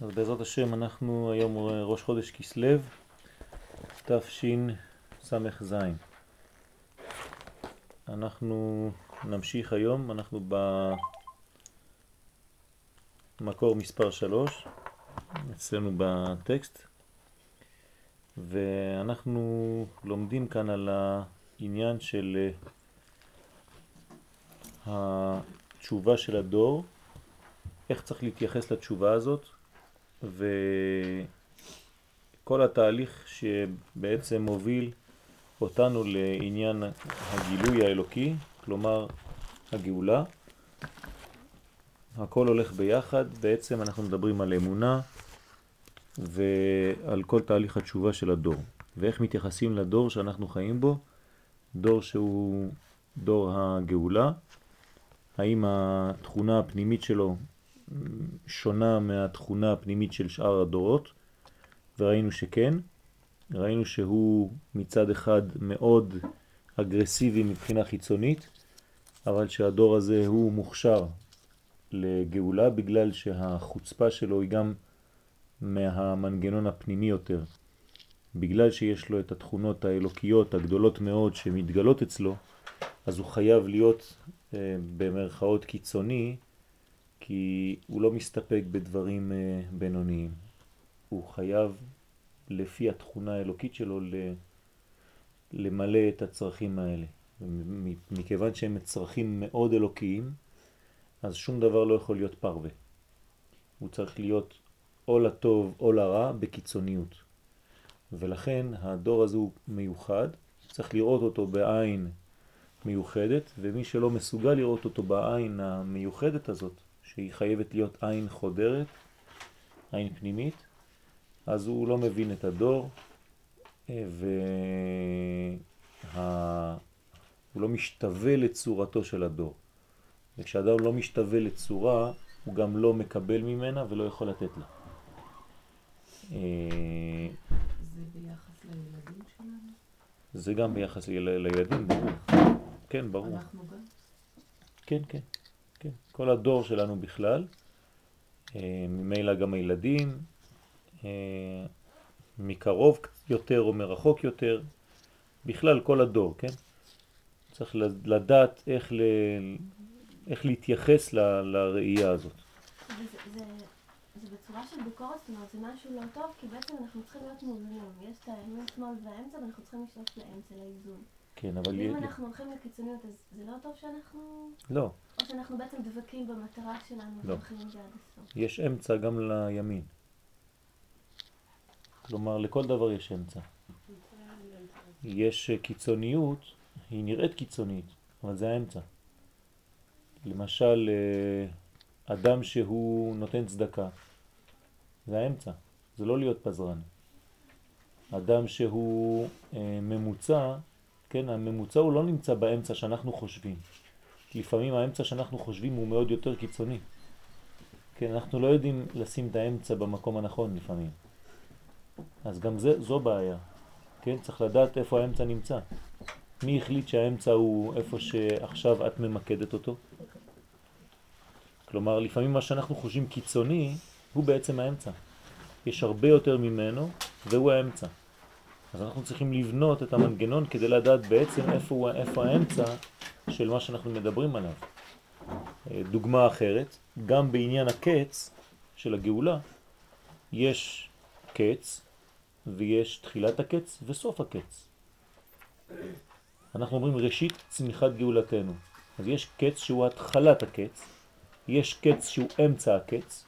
אז בעזרת השם אנחנו היום ראש חודש כסלו, תשס"ז. אנחנו נמשיך היום, אנחנו במקור מספר 3, אצלנו בטקסט, ואנחנו לומדים כאן על העניין של התשובה של הדור, איך צריך להתייחס לתשובה הזאת, וכל התהליך שבעצם מוביל אותנו לעניין הגילוי האלוקי, כלומר הגאולה. הכל הולך ביחד, בעצם אנחנו מדברים על אמונה ועל כל תהליך התשובה של הדור. ואיך מתייחסים לדור שאנחנו חיים בו, דור שהוא דור הגאולה, האם התכונה הפנימית שלו שונה מהתכונה הפנימית של שאר הדורות, וראינו שכן. ראינו שהוא מצד אחד מאוד אגרסיבי מבחינה חיצונית, אבל שהדור הזה הוא מוכשר לגאולה בגלל שהחוצפה שלו היא גם מהמנגנון הפנימי יותר. בגלל שיש לו את התכונות האלוקיות הגדולות מאוד שמתגלות אצלו, אז הוא חייב להיות אה, במרכאות קיצוני כי הוא לא מסתפק בדברים אה, בינוניים. הוא חייב, לפי התכונה האלוקית שלו, למלא את הצרכים האלה. מכיוון שהם צרכים מאוד אלוקיים, אז שום דבר לא יכול להיות פרווה. הוא צריך להיות או לטוב או לרע בקיצוניות. ולכן הדור הזה הוא מיוחד, צריך לראות אותו בעין מיוחדת, ומי שלא מסוגל לראות אותו בעין המיוחדת הזאת, שהיא חייבת להיות עין חודרת, עין פנימית, אז הוא לא מבין את הדור, והוא וה... לא משתווה לצורתו של הדור. וכשאדם לא משתווה לצורה, הוא גם לא מקבל ממנה ולא יכול לתת לה. זה ביחס לילדים שלנו? זה גם ביחס לילדים, ברור. כן, ברור. אנחנו גם? כן, כן. כן, כל הדור שלנו בכלל, אה, ממילא גם הילדים, אה, מקרוב יותר או מרחוק יותר, בכלל כל הדור, כן? צריך לדעת איך, ל... איך להתייחס ל... לראייה הזאת. זה, זה, זה בצורה של ביקורת, זאת אומרת, זה משהו לא טוב, כי בעצם אנחנו צריכים להיות מאוזנים. יש את הימין, שמאל והאמצע, ואנחנו צריכים לשאוף לאמצע, לאיזון. כן, אבל... ואם אנחנו הולכים לקיצוניות, אז זה לא טוב שאנחנו... לא. או שאנחנו בעצם דבקים במטרה שלנו לא. והולכים זה עד הסוף. יש אמצע גם לימין. כלומר, לכל דבר יש אמצע. יש קיצוניות, היא נראית קיצונית, אבל זה האמצע. למשל, אה, אדם שהוא נותן צדקה, זה האמצע, זה לא להיות פזרן. אדם שהוא אה, ממוצע, כן, הממוצע הוא לא נמצא באמצע שאנחנו חושבים. לפעמים האמצע שאנחנו חושבים הוא מאוד יותר קיצוני. כן, אנחנו לא יודעים לשים את האמצע במקום הנכון לפעמים. אז גם זה, זו בעיה. כן, צריך לדעת איפה האמצע נמצא. מי החליט שהאמצע הוא איפה שעכשיו את ממקדת אותו? כלומר, לפעמים מה שאנחנו חושבים קיצוני הוא בעצם האמצע. יש הרבה יותר ממנו והוא האמצע. אז אנחנו צריכים לבנות את המנגנון כדי לדעת בעצם איפה, הוא, איפה האמצע של מה שאנחנו מדברים עליו. דוגמה אחרת, גם בעניין הקץ של הגאולה, יש קץ ויש תחילת הקץ וסוף הקץ. אנחנו אומרים ראשית צמיחת גאולתנו. אז יש קץ שהוא התחלת הקץ, יש קץ שהוא אמצע הקץ,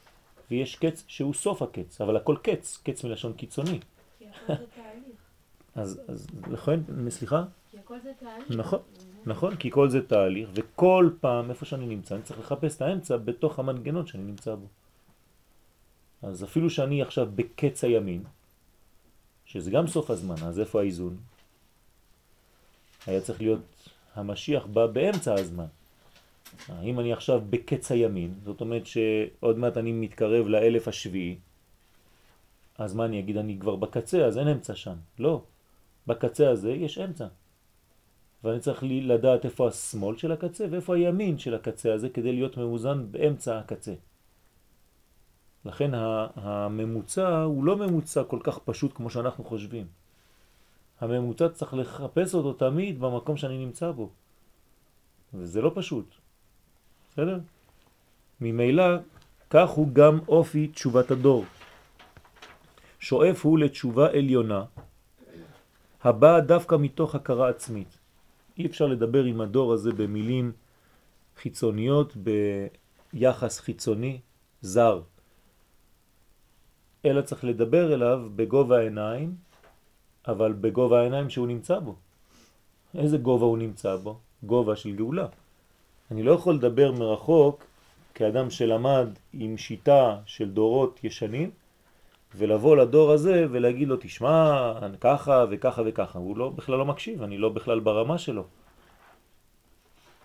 ויש קץ שהוא סוף הקץ, אבל הכל קץ, קץ מלשון קיצוני. כי הכל זה תהליך. אז, אז לכן, סליחה? כי הכל זה תהליך. נכון, נכון, כי כל זה תהליך, וכל פעם איפה שאני נמצא, אני צריך לחפש את האמצע בתוך המנגנון שאני נמצא בו. אז אפילו שאני עכשיו בקץ הימין, שזה גם סוף הזמן, אז איפה האיזון? היה צריך להיות, המשיח בא באמצע הזמן. אם אני עכשיו בקץ הימין, זאת אומרת שעוד מעט אני מתקרב לאלף השביעי, אז מה אני אגיד? אני כבר בקצה, אז אין אמצע שם. לא. בקצה הזה יש אמצע. ואני צריך לי לדעת איפה השמאל של הקצה ואיפה הימין של הקצה הזה כדי להיות מאוזן באמצע הקצה. לכן הממוצע הוא לא ממוצע כל כך פשוט כמו שאנחנו חושבים. הממוצע צריך לחפש אותו תמיד במקום שאני נמצא בו. וזה לא פשוט. בסדר? ממילא כך הוא גם אופי תשובת הדור. שואף הוא לתשובה עליונה, הבאה דווקא מתוך הכרה עצמית. אי אפשר לדבר עם הדור הזה במילים חיצוניות, ביחס חיצוני, זר. אלא צריך לדבר אליו בגובה העיניים, אבל בגובה העיניים שהוא נמצא בו. איזה גובה הוא נמצא בו? גובה של גאולה. אני לא יכול לדבר מרחוק כאדם שלמד עם שיטה של דורות ישנים, ולבוא לדור הזה ולהגיד לו, תשמע, ככה וככה וככה. הוא לא, בכלל לא מקשיב, אני לא בכלל ברמה שלו.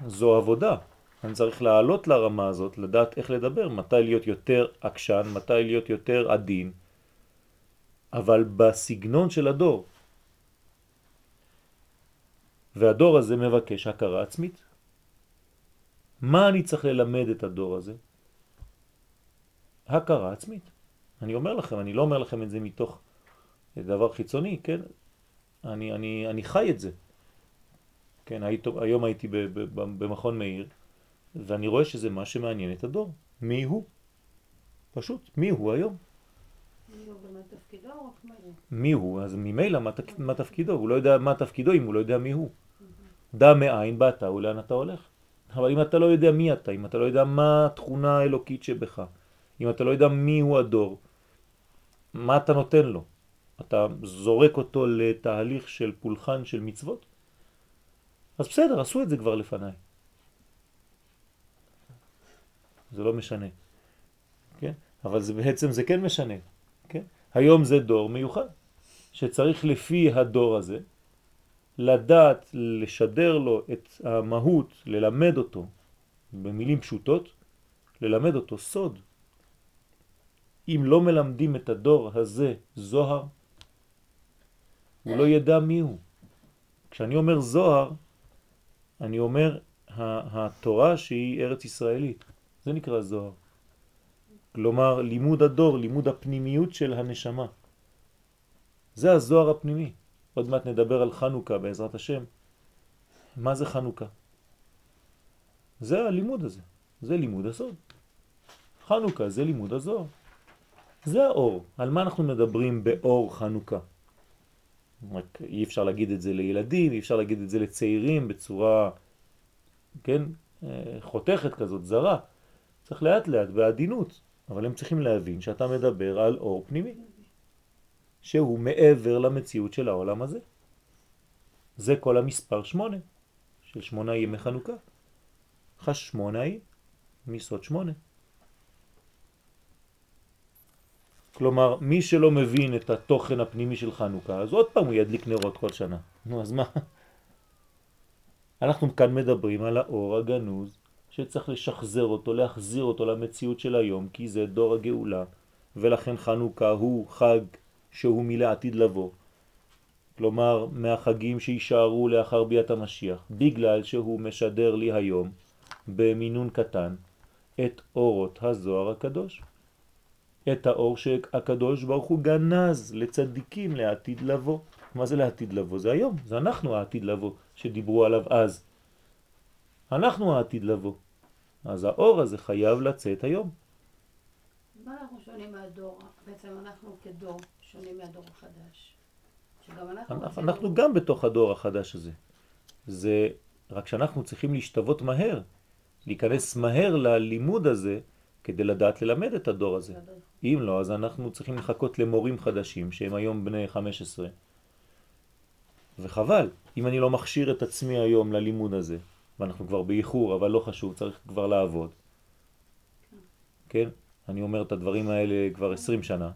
זו עבודה. אני צריך לעלות לרמה הזאת, לדעת איך לדבר, מתי להיות יותר עקשן, מתי להיות יותר עדין, אבל בסגנון של הדור. והדור הזה מבקש הכרה עצמית. מה אני צריך ללמד את הדור הזה? הכרה עצמית. אני אומר לכם, אני לא אומר לכם את זה מתוך דבר חיצוני, כן? אני, אני, אני חי את זה. כן, היית, היום הייתי במכון מאיר, ואני רואה שזה מה שמעניין את הדור. מי הוא? פשוט, מי הוא היום? מי הוא? אז ממילא מה, מה תפקידו? הוא לא יודע מה תפקידו אם הוא לא יודע מי הוא. דע מאין באת ולאן אתה הולך. אבל אם אתה לא יודע מי אתה, אם אתה לא יודע מה התכונה האלוקית שבך, אם אתה לא יודע מי הוא הדור, מה אתה נותן לו? אתה זורק אותו לתהליך של פולחן של מצוות? אז בסדר, עשו את זה כבר לפניי. זה לא משנה. כן? אבל זה בעצם זה כן משנה. כן? היום זה דור מיוחד, שצריך לפי הדור הזה לדעת לשדר לו את המהות, ללמד אותו, במילים פשוטות, ללמד אותו סוד. אם לא מלמדים את הדור הזה זוהר, הוא לא ידע מי הוא. כשאני אומר זוהר, אני אומר התורה שהיא ארץ ישראלית. זה נקרא זוהר. כלומר, לימוד הדור, לימוד הפנימיות של הנשמה. זה הזוהר הפנימי. עוד מעט נדבר על חנוכה בעזרת השם. מה זה חנוכה? זה הלימוד הזה, זה לימוד הסוד. חנוכה זה לימוד הזוהר. זה האור. על מה אנחנו מדברים באור חנוכה? רק אי אפשר להגיד את זה לילדים, אי אפשר להגיד את זה לצעירים בצורה, כן, אה, חותכת כזאת, זרה. צריך לאט לאט, בעדינות, אבל הם צריכים להבין שאתה מדבר על אור פנימי, שהוא מעבר למציאות של העולם הזה. זה כל המספר שמונה, של שמונה ימי חנוכה. חש שמונה היא מסוד שמונה. כלומר, מי שלא מבין את התוכן הפנימי של חנוכה, אז עוד פעם הוא ידליק נרות כל שנה. נו, אז מה? אנחנו כאן מדברים על האור הגנוז, שצריך לשחזר אותו, להחזיר אותו למציאות של היום, כי זה דור הגאולה, ולכן חנוכה הוא חג שהוא מלעתיד לבוא. כלומר, מהחגים שישארו לאחר ביאת המשיח, בגלל שהוא משדר לי היום, במינון קטן, את אורות הזוהר הקדוש. את האור שהקדוש ברוך הוא גנז לצדיקים לעתיד לבוא. מה זה לעתיד לבוא? זה היום, זה אנחנו העתיד לבוא שדיברו עליו אז. אנחנו העתיד לבוא. אז האור הזה חייב לצאת היום. מה אנחנו שונים מהדור? בעצם אנחנו כדור שונים מהדור החדש. שגם אנחנו... אנחנו, אנחנו גם בתוך הדור החדש הזה. זה רק שאנחנו צריכים להשתוות מהר, להיכנס מהר ללימוד הזה כדי לדעת ללמד את הדור הזה. אם לא, אז אנחנו צריכים לחכות למורים חדשים שהם היום בני 15. וחבל, אם אני לא מכשיר את עצמי היום ללימוד הזה, ואנחנו כבר באיחור, אבל לא חשוב, צריך כבר לעבוד. כן? אני אומר את הדברים האלה כבר 20 שנה.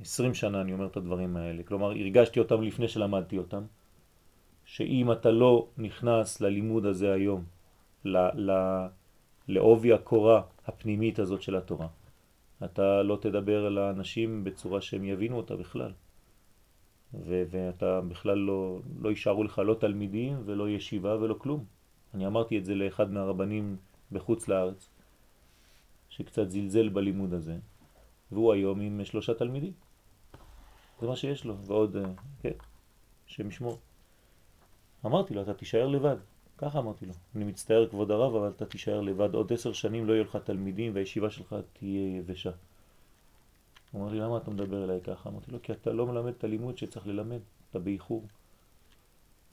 20 שנה אני אומר את הדברים האלה. כלומר, הרגשתי אותם לפני שלמדתי אותם, שאם אתה לא נכנס ללימוד הזה היום, לעובי הקורה הפנימית הזאת של התורה, אתה לא תדבר לאנשים בצורה שהם יבינו אותה בכלל. ו- ואתה בכלל לא, לא יישארו לך לא תלמידים ולא ישיבה ולא כלום. אני אמרתי את זה לאחד מהרבנים בחוץ לארץ, שקצת זלזל בלימוד הזה, והוא היום עם שלושה תלמידים. זה מה שיש לו, ועוד, אה, כן, שם ישמור. אמרתי לו, אתה תישאר לבד. ככה אמרתי לו. אני מצטער כבוד הרב, אבל אתה תישאר לבד. עוד עשר שנים לא יהיו לך תלמידים והישיבה שלך תהיה יבשה. הוא אמר לי, למה אתה מדבר אליי ככה? אמרתי לו, כי אתה לא מלמד את הלימוד שצריך ללמד, אתה באיחור.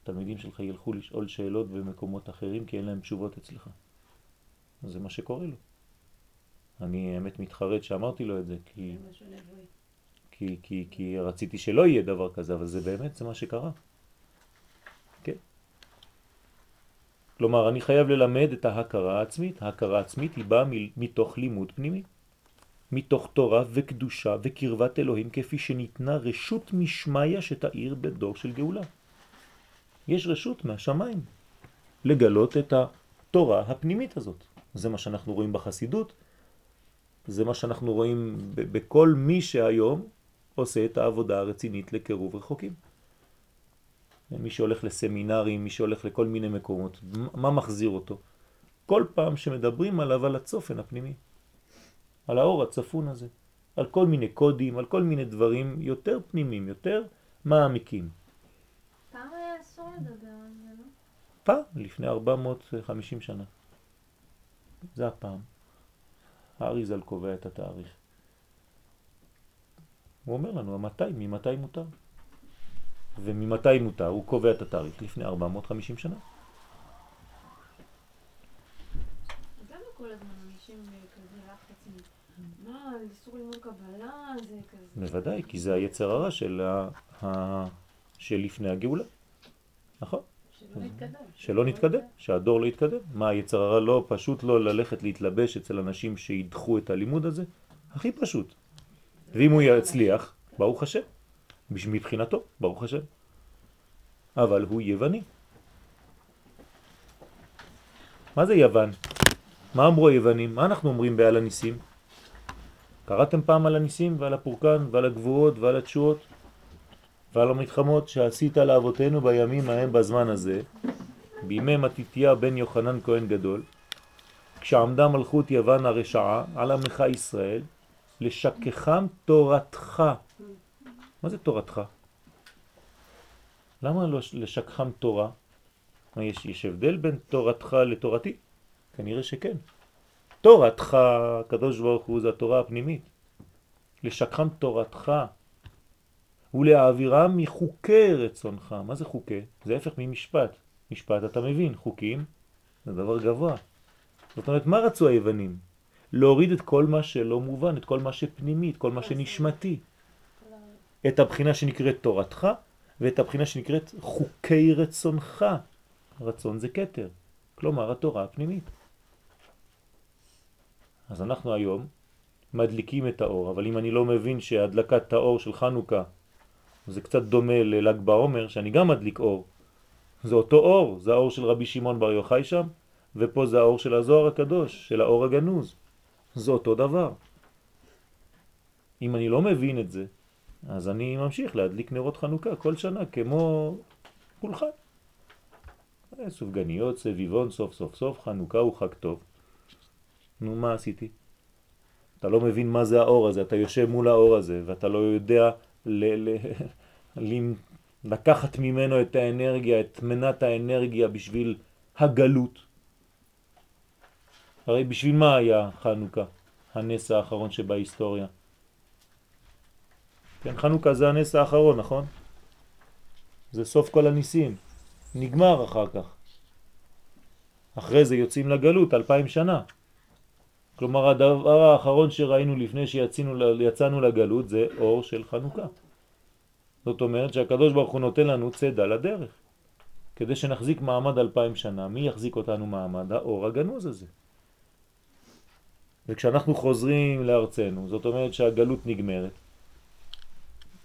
התלמידים שלך ילכו לשאול שאלות במקומות אחרים כי אין להם תשובות אצלך. זה מה שקורה לו. אני האמת מתחרט שאמרתי לו את זה, כי, כי, כי, כי רציתי שלא יהיה דבר כזה, אבל זה באמת, זה מה שקרה. כן. כלומר, אני חייב ללמד את ההכרה העצמית. ההכרה העצמית היא באה מתוך לימוד פנימי. מתוך תורה וקדושה וקרבת אלוהים כפי שניתנה רשות משמיה שתאיר בדור של גאולה. יש רשות מהשמיים לגלות את התורה הפנימית הזאת. זה מה שאנחנו רואים בחסידות, זה מה שאנחנו רואים בכל מי שהיום עושה את העבודה הרצינית לקירוב רחוקים. מי שהולך לסמינרים, מי שהולך לכל מיני מקומות, מה מחזיר אותו? כל פעם שמדברים עליו על הצופן הפנימי. על האור הצפון הזה, על כל מיני קודים, על כל מיני דברים יותר פנימיים, יותר מעמיקים. פעם היה אסור לדבר על זה, לא? פעם, לפני 450 שנה. זה הפעם. האריזל קובע את התאריך. הוא אומר לנו, מתי, ממתי מותר. וממתי מותר, הוא קובע את התאריך לפני 450 שנה. כזה... בוודאי, כי זה היצר הרע של, ה... ה... של לפני הגאולה. נכון. שלא נתקדם. שלא נתקדם, שהדור לא יתקדם. מה היצר הרע לא, פשוט לא ללכת להתלבש אצל אנשים שידחו את הלימוד הזה? הכי פשוט. ואם הוא יצליח, ברוך השם. מבחינתו, ברוך השם. אבל הוא יווני. מה זה יוון? מה אמרו היוונים? מה אנחנו אומרים בעל הניסים? קראתם פעם על הניסים ועל הפורקן ועל הגבוהות ועל התשועות ועל המתחמות שעשית לאבותינו בימים ההם בזמן הזה, בימי מתיתיה בן יוחנן כהן גדול, כשעמדה מלכות יוון הרשעה על עמך ישראל, לשכחם תורתך. מה זה תורתך? למה לא לשכחם תורה? מה, יש, יש הבדל בין תורתך לתורתי? כנראה שכן. תורתך, הקדוש ברוך הוא, זה התורה הפנימית. לשכחם תורתך ולהעבירם מחוקי רצונך. מה זה חוקי? זה הפך ממשפט. משפט אתה מבין, חוקים זה דבר גבוה. זאת אומרת, מה רצו היוונים? להוריד את כל מה שלא מובן, את כל מה שפנימי, את כל מה שנשמתי. את הבחינה שנקראת תורתך ואת הבחינה שנקראת חוקי רצונך. רצון זה כתר, כלומר התורה הפנימית. אז אנחנו היום מדליקים את האור, אבל אם אני לא מבין שהדלקת האור של חנוכה זה קצת דומה לל"ג בעומר, שאני גם מדליק אור. זה אותו אור, זה האור של רבי שמעון בר יוחאי שם, ופה זה האור של הזוהר הקדוש, של האור הגנוז. זה אותו דבר. אם אני לא מבין את זה, אז אני ממשיך להדליק נרות חנוכה כל שנה כמו פולחן. סופגניות, סביבון, סוף סוף סוף, חנוכה הוא חג טוב. נו, מה עשיתי? אתה לא מבין מה זה האור הזה, אתה יושב מול האור הזה, ואתה לא יודע ל- ל- ל- לקחת ממנו את האנרגיה, את מנת האנרגיה בשביל הגלות. הרי בשביל מה היה חנוכה, הנס האחרון שבהיסטוריה? כן, חנוכה זה הנס האחרון, נכון? זה סוף כל הניסים. נגמר אחר כך. אחרי זה יוצאים לגלות אלפיים שנה. כלומר הדבר האחרון שראינו לפני שיצאנו לגלות זה אור של חנוכה. זאת אומרת שהקדוש ברוך הוא נותן לנו צדה לדרך. כדי שנחזיק מעמד אלפיים שנה, מי יחזיק אותנו מעמד? האור הגנוז הזה. וכשאנחנו חוזרים לארצנו, זאת אומרת שהגלות נגמרת.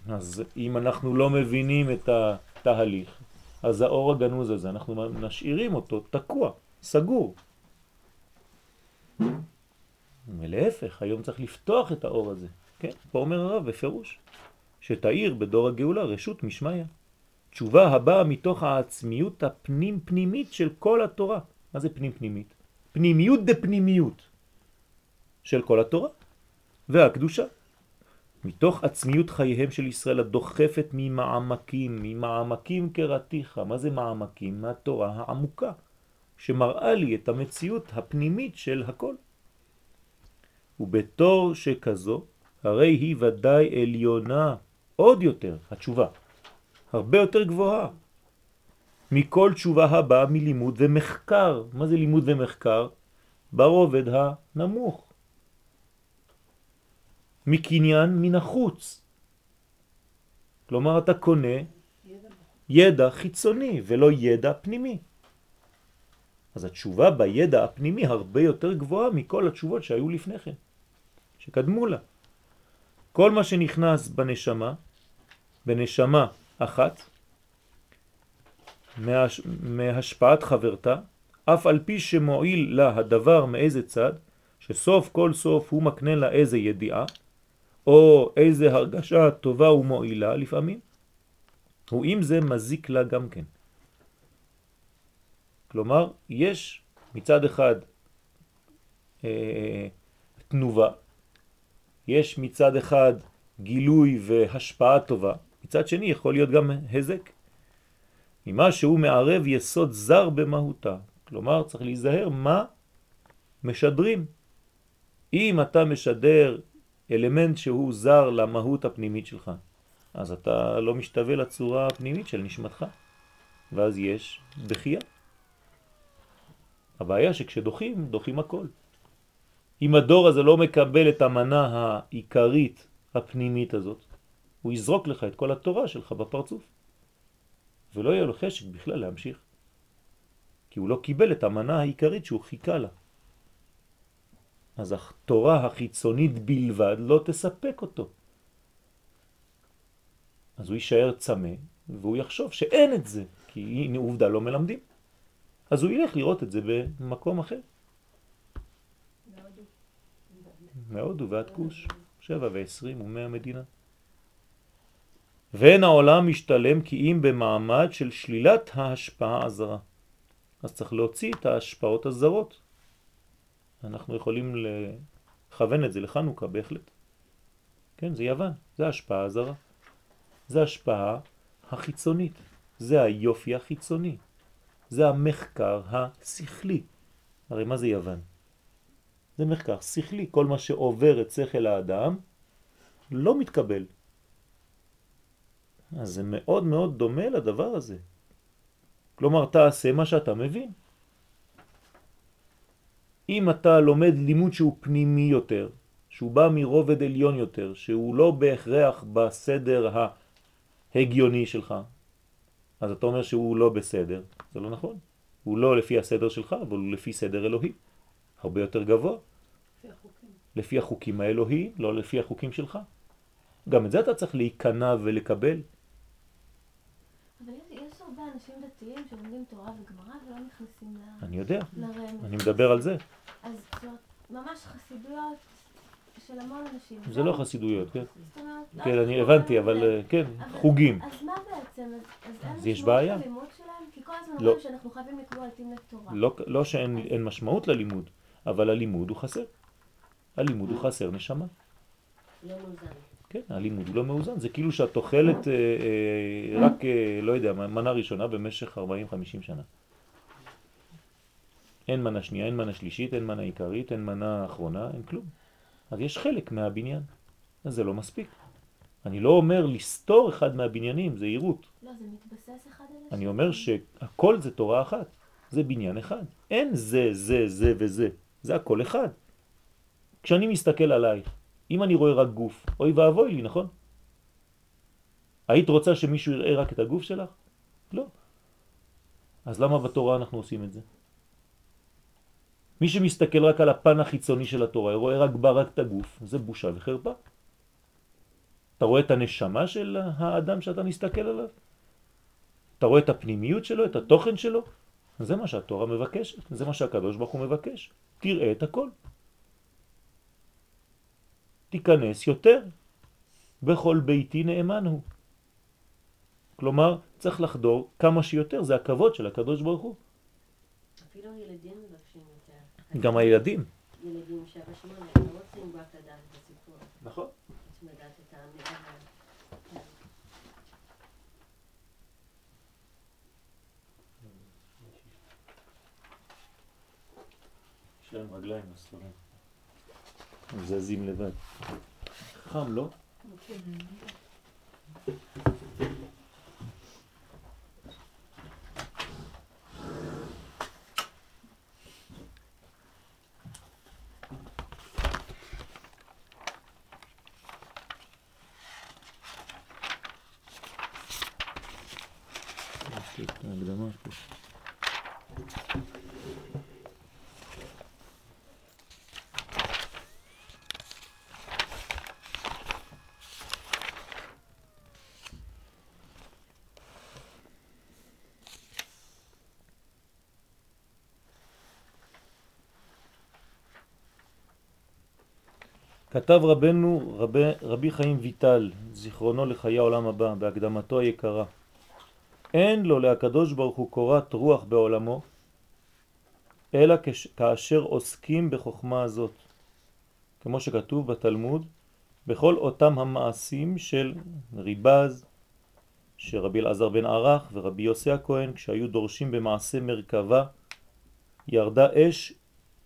אז אם אנחנו לא מבינים את התהליך, אז האור הגנוז הזה, אנחנו נשאירים אותו תקוע, סגור. ולהפך, היום צריך לפתוח את האור הזה. כן, פה אומר הרב בפירוש, שתאיר בדור הגאולה רשות משמיה. תשובה הבאה מתוך העצמיות הפנים פנימית של כל התורה. מה זה פנים פנימית? פנימיות דה פנימיות. של כל התורה והקדושה. מתוך עצמיות חייהם של ישראל הדוחפת ממעמקים, ממעמקים קראתיך. מה זה מעמקים? מהתורה העמוקה, שמראה לי את המציאות הפנימית של הכל. ובתור שכזו, הרי היא ודאי עליונה עוד יותר, התשובה, הרבה יותר גבוהה, מכל תשובה הבאה מלימוד ומחקר. מה זה לימוד ומחקר? ברובד הנמוך. מקניין מן החוץ. כלומר, אתה קונה ידע חיצוני ולא ידע פנימי. אז התשובה בידע הפנימי הרבה יותר גבוהה מכל התשובות שהיו לפני כן, שקדמו לה. כל מה שנכנס בנשמה, בנשמה אחת, מהש... מהשפעת חברתה, אף על פי שמועיל לה הדבר מאיזה צד, שסוף כל סוף הוא מקנה לה איזה ידיעה, או איזה הרגשה טובה ומועילה לפעמים, הוא אם זה מזיק לה גם כן. כלומר, יש מצד אחד אה, תנובה, יש מצד אחד גילוי והשפעה טובה, מצד שני יכול להיות גם הזק. ממה שהוא מערב יסוד זר במהותה. כלומר, צריך להיזהר מה משדרים. אם אתה משדר אלמנט שהוא זר למהות הפנימית שלך, אז אתה לא משתווה לצורה הפנימית של נשמתך, ואז יש דחייה. הבעיה שכשדוחים, דוחים הכל. אם הדור הזה לא מקבל את המנה העיקרית הפנימית הזאת, הוא יזרוק לך את כל התורה שלך בפרצוף. ולא יהיה לו חשק בכלל להמשיך. כי הוא לא קיבל את המנה העיקרית שהוא חיכה לה. אז התורה החיצונית בלבד לא תספק אותו. אז הוא יישאר צמא, והוא יחשוב שאין את זה, כי הנה עובדה לא מלמדים. אז הוא ילך לראות את זה במקום אחר. מהודו ועד כוש, שבע ועשרים ומאה מדינה. ואין העולם משתלם כי אם במעמד של שלילת ההשפעה הזרה. אז צריך להוציא את ההשפעות הזרות. אנחנו יכולים לכוון את זה לחנוכה בהחלט. כן, זה יוון, זה ההשפעה הזרה. זה ההשפעה החיצונית, זה היופי החיצוני, זה המחקר השכלי. הרי מה זה יוון? זה מחקר שכלי, כל מה שעובר את שכל האדם לא מתקבל. אז זה מאוד מאוד דומה לדבר הזה. כלומר, תעשה מה שאתה מבין. אם אתה לומד לימוד שהוא פנימי יותר, שהוא בא מרובד עליון יותר, שהוא לא בהכרח בסדר ההגיוני שלך, אז אתה אומר שהוא לא בסדר. זה לא נכון. הוא לא לפי הסדר שלך, אבל הוא לפי סדר אלוהי. הרבה יותר גבוה. לפי החוקים. לפי החוקים האלוהי, לא לפי החוקים שלך. גם את זה אתה צריך להיכנע ולקבל. אבל יש הרבה אנשים דתיים שלומדים תורה וגמרא ולא נכנסים ל... אני יודע, לרמז. אני מדבר על זה. אז זאת ממש חסידויות של המון אנשים. זה לא חסידויות, כן? זאת אומרת, לא כן, אני קשור הבנתי. אבל אה, כן, חוגים. אז מה בעצם? אז- אין משמעות בעיה. ללימוד שלהם? כי כל הזמן לא. אומרים שאנחנו חייבים לקבוע את תמנת תורה. לא, לא שאין אין משמעות ללימוד, אבל הלימוד הוא חסר. הלימוד הוא חסר נשמה. לא מאוזן. כן, הלימוד לא מאוזן. זה כאילו שאת אוכלת אה, אה, רק, אה, לא יודע, מנה ראשונה במשך 40-50 שנה. אין מנה שנייה, אין מנה שלישית, אין מנה עיקרית, אין מנה אחרונה, אין כלום. אז יש חלק מהבניין, אז זה לא מספיק. אני לא אומר לסתור אחד מהבניינים, זה עירות. לא, זה מתבסס אחד על השני. אני אומר שהכל זה תורה אחת, זה בניין אחד. אין זה, זה, זה וזה, זה הכל אחד. כשאני מסתכל עלייך, אם אני רואה רק גוף, אוי ואבוי לי, נכון? היית רוצה שמישהו יראה רק את הגוף שלך? לא. אז למה בתורה אנחנו עושים את זה? מי שמסתכל רק על הפן החיצוני של התורה, רואה רק בה רק את הגוף, זה בושה וחרפה. אתה רואה את הנשמה של האדם שאתה מסתכל עליו? אתה רואה את הפנימיות שלו, את התוכן שלו? זה מה שהתורה מבקשת, זה מה שהקדוש ברוך הוא מבקש. תראה את הכל. תיכנס יותר. בכל ביתי נאמן הוא. כלומר, צריך לחדור כמה שיותר, זה הכבוד של הקדוש ברוך הוא. אפילו ילדים מבקשים יותר. גם הילדים. ילדים שבע שמונה, רואה צריכים רק לדעת את הסיפור, נכון. את האמירה. כן. יש להם רגליים לספרים. הם זזים לבד. חם, לא? יש לי את ההקדמה פה. כתב רבנו רבי, רבי חיים ויטל, זיכרונו לחיי העולם הבא, בהקדמתו היקרה. אין לו להקדוש ברוך הוא קורת רוח בעולמו, אלא כש, כאשר עוסקים בחוכמה הזאת. כמו שכתוב בתלמוד, בכל אותם המעשים של ריבז, שרבי אלעזר בן ערך ורבי יוסי הכהן, כשהיו דורשים במעשה מרכבה, ירדה אש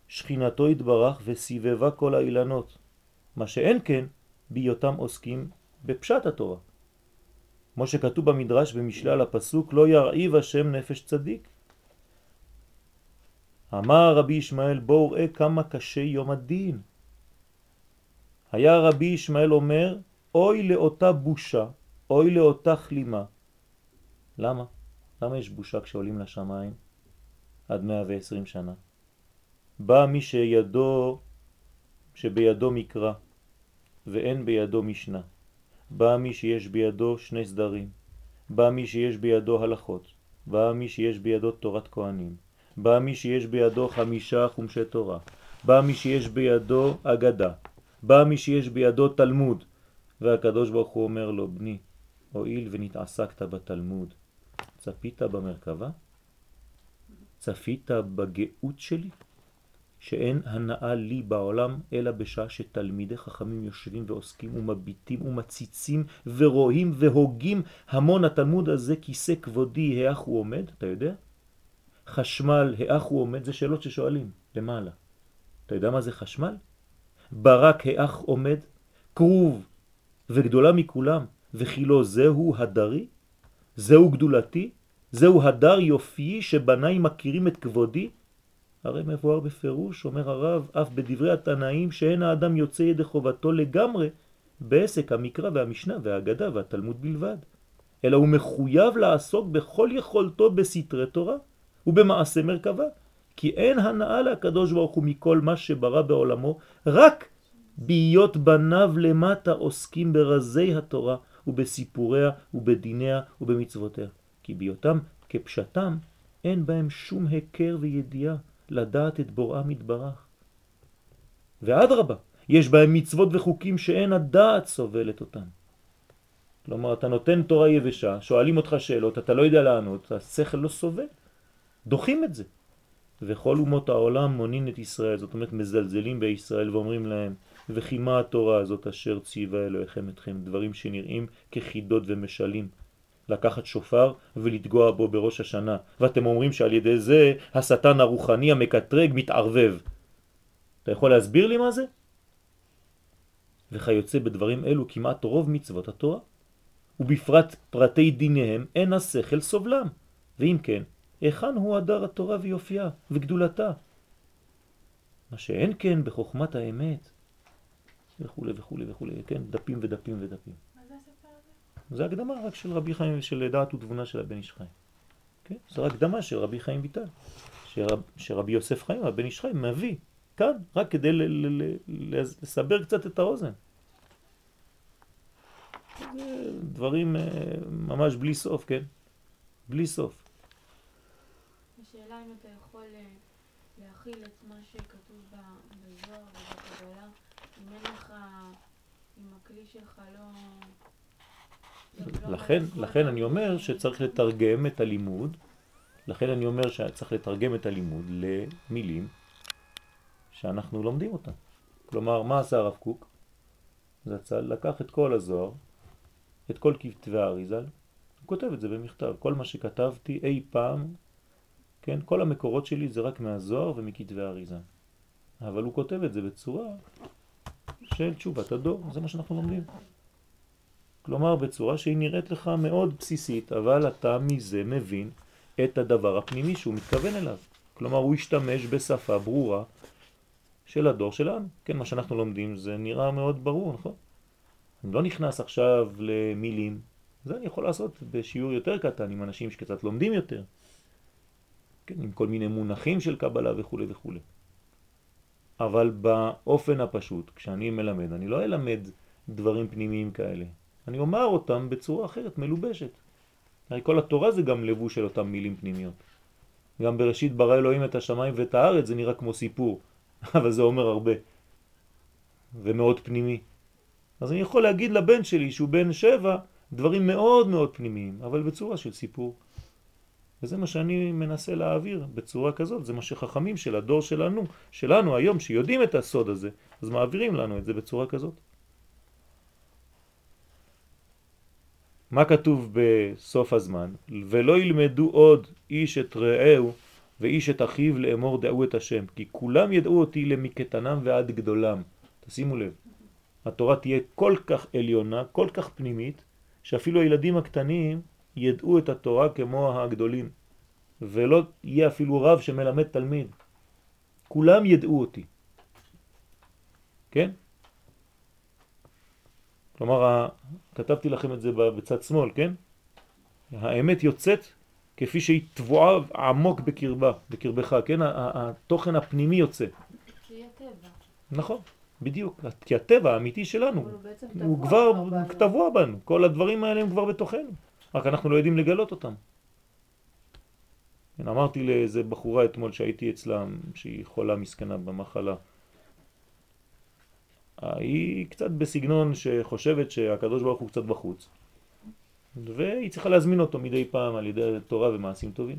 שכינתו התברך וסיבבה כל האילנות. מה שאין כן בהיותם עוסקים בפשט התורה. כמו שכתוב במדרש במשלי על הפסוק לא ירעיב השם נפש צדיק. אמר רבי ישמעאל בואו ראה כמה קשה יום הדין. היה רבי ישמעאל אומר אוי לאותה בושה, אוי לאותה כלימה. למה? למה יש בושה כשעולים לשמיים עד 120 שנה? בא מי שידו, שבידו מקרא, ואין בידו משנה. בא מי שיש בידו שני סדרים. בא מי שיש בידו הלכות. בא מי שיש בידו תורת כהנים. בא מי שיש בידו חמישה חומשי תורה. בא מי שיש בידו אגדה. בא מי שיש בידו תלמוד. והקדוש ברוך הוא אומר לו, בני, הואיל ונתעסקת בתלמוד, צפית במרכבה? צפית בגאות שלי? שאין הנאה לי בעולם אלא בשעה שתלמידי חכמים יושבים ועוסקים ומביטים ומציצים ורואים והוגים המון התלמוד הזה כיסא כבודי, האח הוא עומד, אתה יודע? חשמל, האח הוא עומד, זה שאלות ששואלים למעלה. אתה יודע מה זה חשמל? ברק האח עומד, קרוב וגדולה מכולם, וכילו זהו הדרי? זהו גדולתי? זהו הדר יופי שבניי מכירים את כבודי? הרי מבואר בפירוש, אומר הרב, אף בדברי התנאים שאין האדם יוצא ידי חובתו לגמרי בעסק המקרא והמשנה והאגדה והתלמוד בלבד, אלא הוא מחויב לעסוק בכל יכולתו בסתרי תורה ובמעשה מרכבה, כי אין הנאה לקדוש ברוך הוא מכל מה שברא בעולמו, רק בהיות בניו למטה עוסקים ברזי התורה ובסיפוריה ובדיניה ובמצוותיה, כי בהיותם כפשטם אין בהם שום הכר וידיעה. לדעת את בוראם מתברך. ואדרבה, יש בהם מצוות וחוקים שאין הדעת סובלת אותם. כלומר, אתה נותן תורה יבשה, שואלים אותך שאלות, אתה לא יודע לענות, השכל לא סובל. דוחים את זה. וכל אומות העולם מונין את ישראל, זאת אומרת מזלזלים בישראל ואומרים להם, וכי מה התורה הזאת אשר ציווה אלוהיכם אתכם, דברים שנראים כחידות ומשלים. לקחת שופר ולתגוע בו בראש השנה, ואתם אומרים שעל ידי זה השטן הרוחני המקטרג מתערבב. אתה יכול להסביר לי מה זה? וכיוצא בדברים אלו כמעט רוב מצוות התורה, ובפרט פרטי דיניהם אין השכל סובלם, ואם כן, היכן הוא הדר התורה ויופייה וגדולתה? מה שאין כן בחוכמת האמת, וכו' וכו' וכו', כן, דפים ודפים ודפים. זה הקדמה רק של רבי חיים, של דעת ותבונה של הבן איש חיים. כן? זו הקדמה של רבי חיים ויטל, שרב, שרבי יוסף חיים, הבן איש חיים, מביא כאן, רק כדי לסבר קצת את האוזן. דברים ממש בלי סוף, כן? בלי סוף. השאלה אם אתה יכול להכיל את מה שכתוב בזוהר ובקבלה, אם אין לך, אם הכלי שלך לא... לכן, לכן אני אומר שצריך לתרגם את הלימוד, לכן אני אומר שצריך לתרגם את הלימוד למילים שאנחנו לומדים אותן. כלומר, מה עשה הרב קוק? זצ"ל לקח את כל הזוהר, את כל כתבי האריזל, הוא כותב את זה במכתב. כל מה שכתבתי אי פעם, כן, כל המקורות שלי זה רק מהזוהר ומכתבי האריזל. אבל הוא כותב את זה בצורה של תשובת הדור, זה מה שאנחנו לומדים. כלומר, בצורה שהיא נראית לך מאוד בסיסית, אבל אתה מזה מבין את הדבר הפנימי שהוא מתכוון אליו. כלומר, הוא השתמש בשפה ברורה של הדור שלנו. כן, מה שאנחנו לומדים זה נראה מאוד ברור, נכון? אני לא נכנס עכשיו למילים, זה אני יכול לעשות בשיעור יותר קטן עם אנשים שקצת לומדים יותר, כן, עם כל מיני מונחים של קבלה וכו' וכו'. אבל באופן הפשוט, כשאני מלמד, אני לא אלמד דברים פנימיים כאלה. אני אומר אותם בצורה אחרת, מלובשת. הרי כל התורה זה גם לבוש של אותם מילים פנימיות. גם בראשית ברא אלוהים את השמיים ואת הארץ זה נראה כמו סיפור, אבל זה אומר הרבה. ומאוד פנימי. אז אני יכול להגיד לבן שלי שהוא בן שבע דברים מאוד מאוד פנימיים, אבל בצורה של סיפור. וזה מה שאני מנסה להעביר בצורה כזאת, זה מה שחכמים של הדור שלנו, שלנו היום, שיודעים את הסוד הזה, אז מעבירים לנו את זה בצורה כזאת. מה כתוב בסוף הזמן? ולא ילמדו עוד איש את רעהו ואיש את אחיו לאמור דעו את השם, כי כולם ידעו אותי למקטנם ועד גדולם. תשימו לב, התורה תהיה כל כך עליונה, כל כך פנימית, שאפילו הילדים הקטנים ידעו את התורה כמו הגדולים, ולא יהיה אפילו רב שמלמד תלמיד. כולם ידעו אותי. כן? כלומר, כתבתי לכם את זה בצד שמאל, כן? האמת יוצאת כפי שהיא תבועה עמוק בקרבה, בקרבך, כן? התוכן הפנימי יוצא. כי הטבע. נכון, בדיוק. כי הטבע האמיתי שלנו, הוא הוא כבר. טבוע בנו. כל הדברים האלה הם כבר בתוכנו, רק אנחנו לא יודעים לגלות אותם. כן, אמרתי לאיזה בחורה אתמול שהייתי אצלם, שהיא חולה מסכנה במחלה. היא קצת בסגנון שחושבת שהקדוש ברוך הוא קצת בחוץ. והיא צריכה להזמין אותו מדי פעם על ידי תורה ומעשים טובים.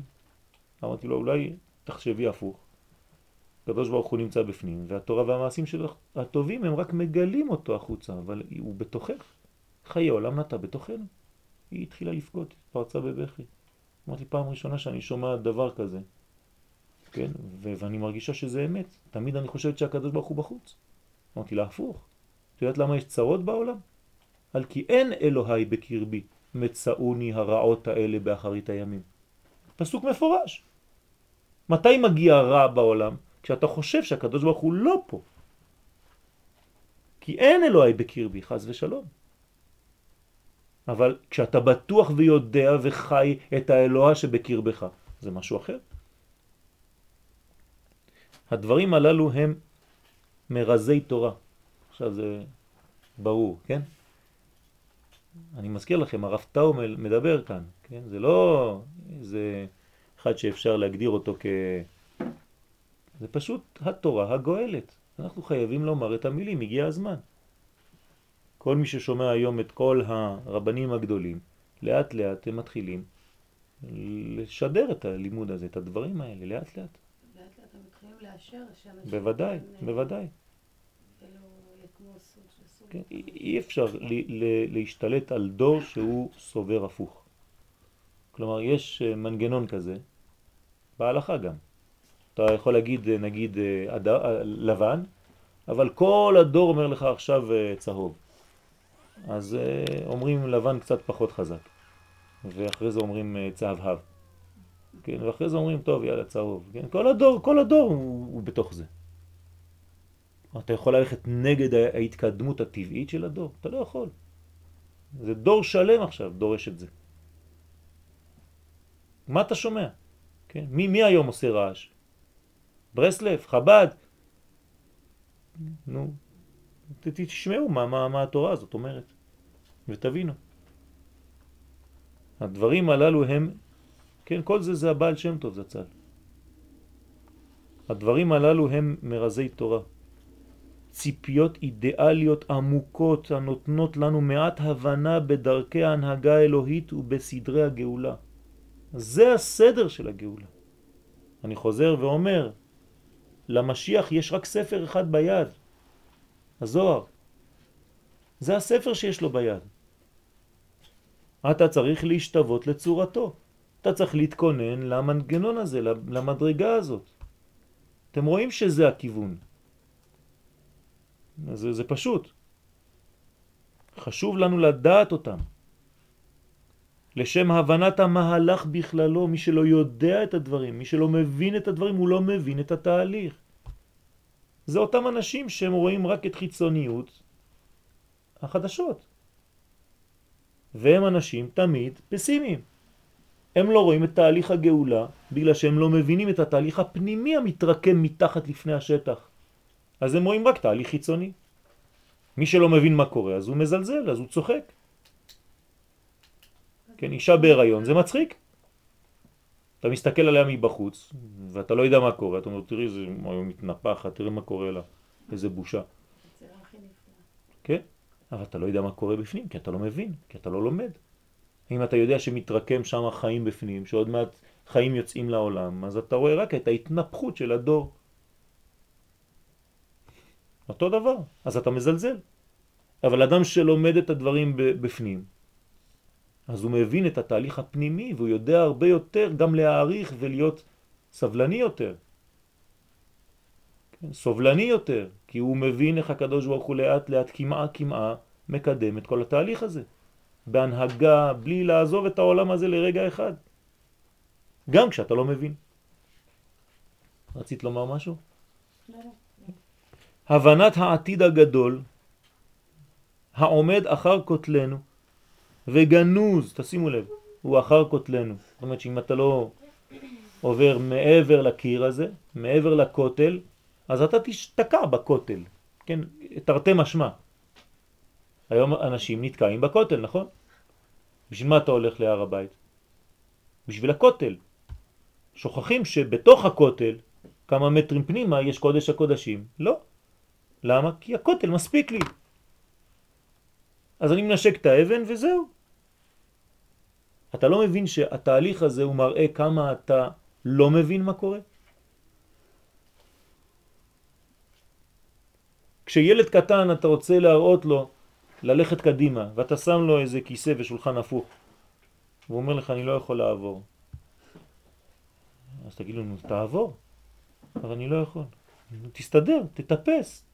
אמרתי לו, אולי תחשבי הפוך. הקדוש ברוך הוא נמצא בפנים, והתורה והמעשים שלך הטובים הם רק מגלים אותו החוצה, אבל הוא בתוכך. חיי עולם נטע בתוכנו. היא התחילה לבכות, פרצה בבכי. אמרתי, פעם ראשונה שאני שומע דבר כזה, כן? ואני מרגישה שזה אמת. תמיד אני חושבת שהקדוש ברוך הוא בחוץ. אמרתי לה, הפוך. את יודעת למה יש צרות בעולם? על כי אין אלוהי בקרבי, מצאוני הרעות האלה באחרית הימים. פסוק מפורש. מתי מגיע רע בעולם? כשאתה חושב שהקדוש ברוך הוא לא פה. כי אין אלוהי בקרבי, חס ושלום. אבל כשאתה בטוח ויודע וחי את האלוה שבקרבך, זה משהו אחר. הדברים הללו הם מרזי תורה. עכשיו זה ברור, כן? אני מזכיר לכם, הרב טאו מדבר כאן, כן? זה לא איזה אחד שאפשר להגדיר אותו כ... זה פשוט התורה הגואלת. אנחנו חייבים לומר את המילים, הגיע הזמן. כל מי ששומע היום את כל הרבנים הגדולים, לאט לאט הם מתחילים לשדר את הלימוד הזה, את הדברים האלה, לאט לאט. לאשר שאנשים... בוודאי, כן, בוודאי. כן, אי- אפשר להשתלט על דור שהוא סובר הפוך. כלומר, יש אה, מנגנון כזה, בהלכה גם. אתה יכול להגיד, אה, נגיד, אה, אד- אה, לבן, אבל כל הדור אומר לך עכשיו אה, צהוב. אז אה, אומרים לבן קצת פחות חזק, ואחרי זה אומרים אה, צהבהב. כן, ואחרי זה אומרים, טוב, יאללה, צהוב. כן, כל הדור, כל הדור הוא, הוא בתוך זה. אתה יכול ללכת נגד ההתקדמות הטבעית של הדור? אתה לא יכול. זה דור שלם עכשיו דורש את זה. מה אתה שומע? כן? מי, מי היום עושה רעש? ברסלב, חב"ד? נו, תשמעו מה, מה, מה התורה הזאת אומרת ותבינו. הדברים הללו הם, כן, כל זה זה הבעל שם טוב זצ"ל. הדברים הללו הם מרזי תורה. ציפיות אידיאליות עמוקות הנותנות לנו מעט הבנה בדרכי ההנהגה האלוהית ובסדרי הגאולה. זה הסדר של הגאולה. אני חוזר ואומר, למשיח יש רק ספר אחד ביד, הזוהר. זה הספר שיש לו ביד. אתה צריך להשתוות לצורתו. אתה צריך להתכונן למנגנון הזה, למדרגה הזאת. אתם רואים שזה הכיוון. זה, זה פשוט. חשוב לנו לדעת אותם. לשם הבנת המהלך בכללו, מי שלא יודע את הדברים, מי שלא מבין את הדברים, הוא לא מבין את התהליך. זה אותם אנשים שהם רואים רק את חיצוניות החדשות. והם אנשים תמיד פסימיים. הם לא רואים את תהליך הגאולה בגלל שהם לא מבינים את התהליך הפנימי המתרקם מתחת לפני השטח. אז הם רואים רק תהליך חיצוני. מי שלא מבין מה קורה אז הוא מזלזל, אז הוא צוחק. כן, אישה בהיריון זה מצחיק. אתה מסתכל עליה מבחוץ ואתה לא יודע מה קורה, אתה אומר תראי זה מתנפחת, תראי מה קורה לה, איזה בושה. כן, אבל אתה לא יודע מה קורה בפנים כי אתה לא מבין, כי אתה לא לומד. אם אתה יודע שמתרקם שם חיים בפנים, שעוד מעט חיים יוצאים לעולם, אז אתה רואה רק את ההתנפחות של הדור. אותו דבר, אז אתה מזלזל. אבל אדם שלומד את הדברים בפנים, אז הוא מבין את התהליך הפנימי והוא יודע הרבה יותר גם להעריך ולהיות סבלני יותר. כן, סובלני יותר, כי הוא מבין איך הקדוש ברוך הוא לאט לאט כמעה כמעה מקדם את כל התהליך הזה. בהנהגה, בלי לעזוב את העולם הזה לרגע אחד. גם כשאתה לא מבין. רצית לומר משהו? הבנת העתיד הגדול העומד אחר כותלנו וגנוז, תשימו לב, הוא אחר כותלנו. זאת אומרת שאם אתה לא עובר מעבר לקיר הזה, מעבר לכותל, אז אתה תשתקע בכותל, כן? תרתי משמע. היום אנשים נתקעים בכותל, נכון? בשביל מה אתה הולך להר הבית? בשביל הכותל. שוכחים שבתוך הכותל, כמה מטרים פנימה, יש קודש הקודשים. לא. למה? כי הכותל מספיק לי. אז אני מנשק את האבן וזהו. אתה לא מבין שהתהליך הזה הוא מראה כמה אתה לא מבין מה קורה? כשילד קטן אתה רוצה להראות לו ללכת קדימה ואתה שם לו איזה כיסא ושולחן הפוך. והוא אומר לך אני לא יכול לעבור. אז תגיד לנו תעבור? אבל אני לא יכול. תסתדר, תטפס.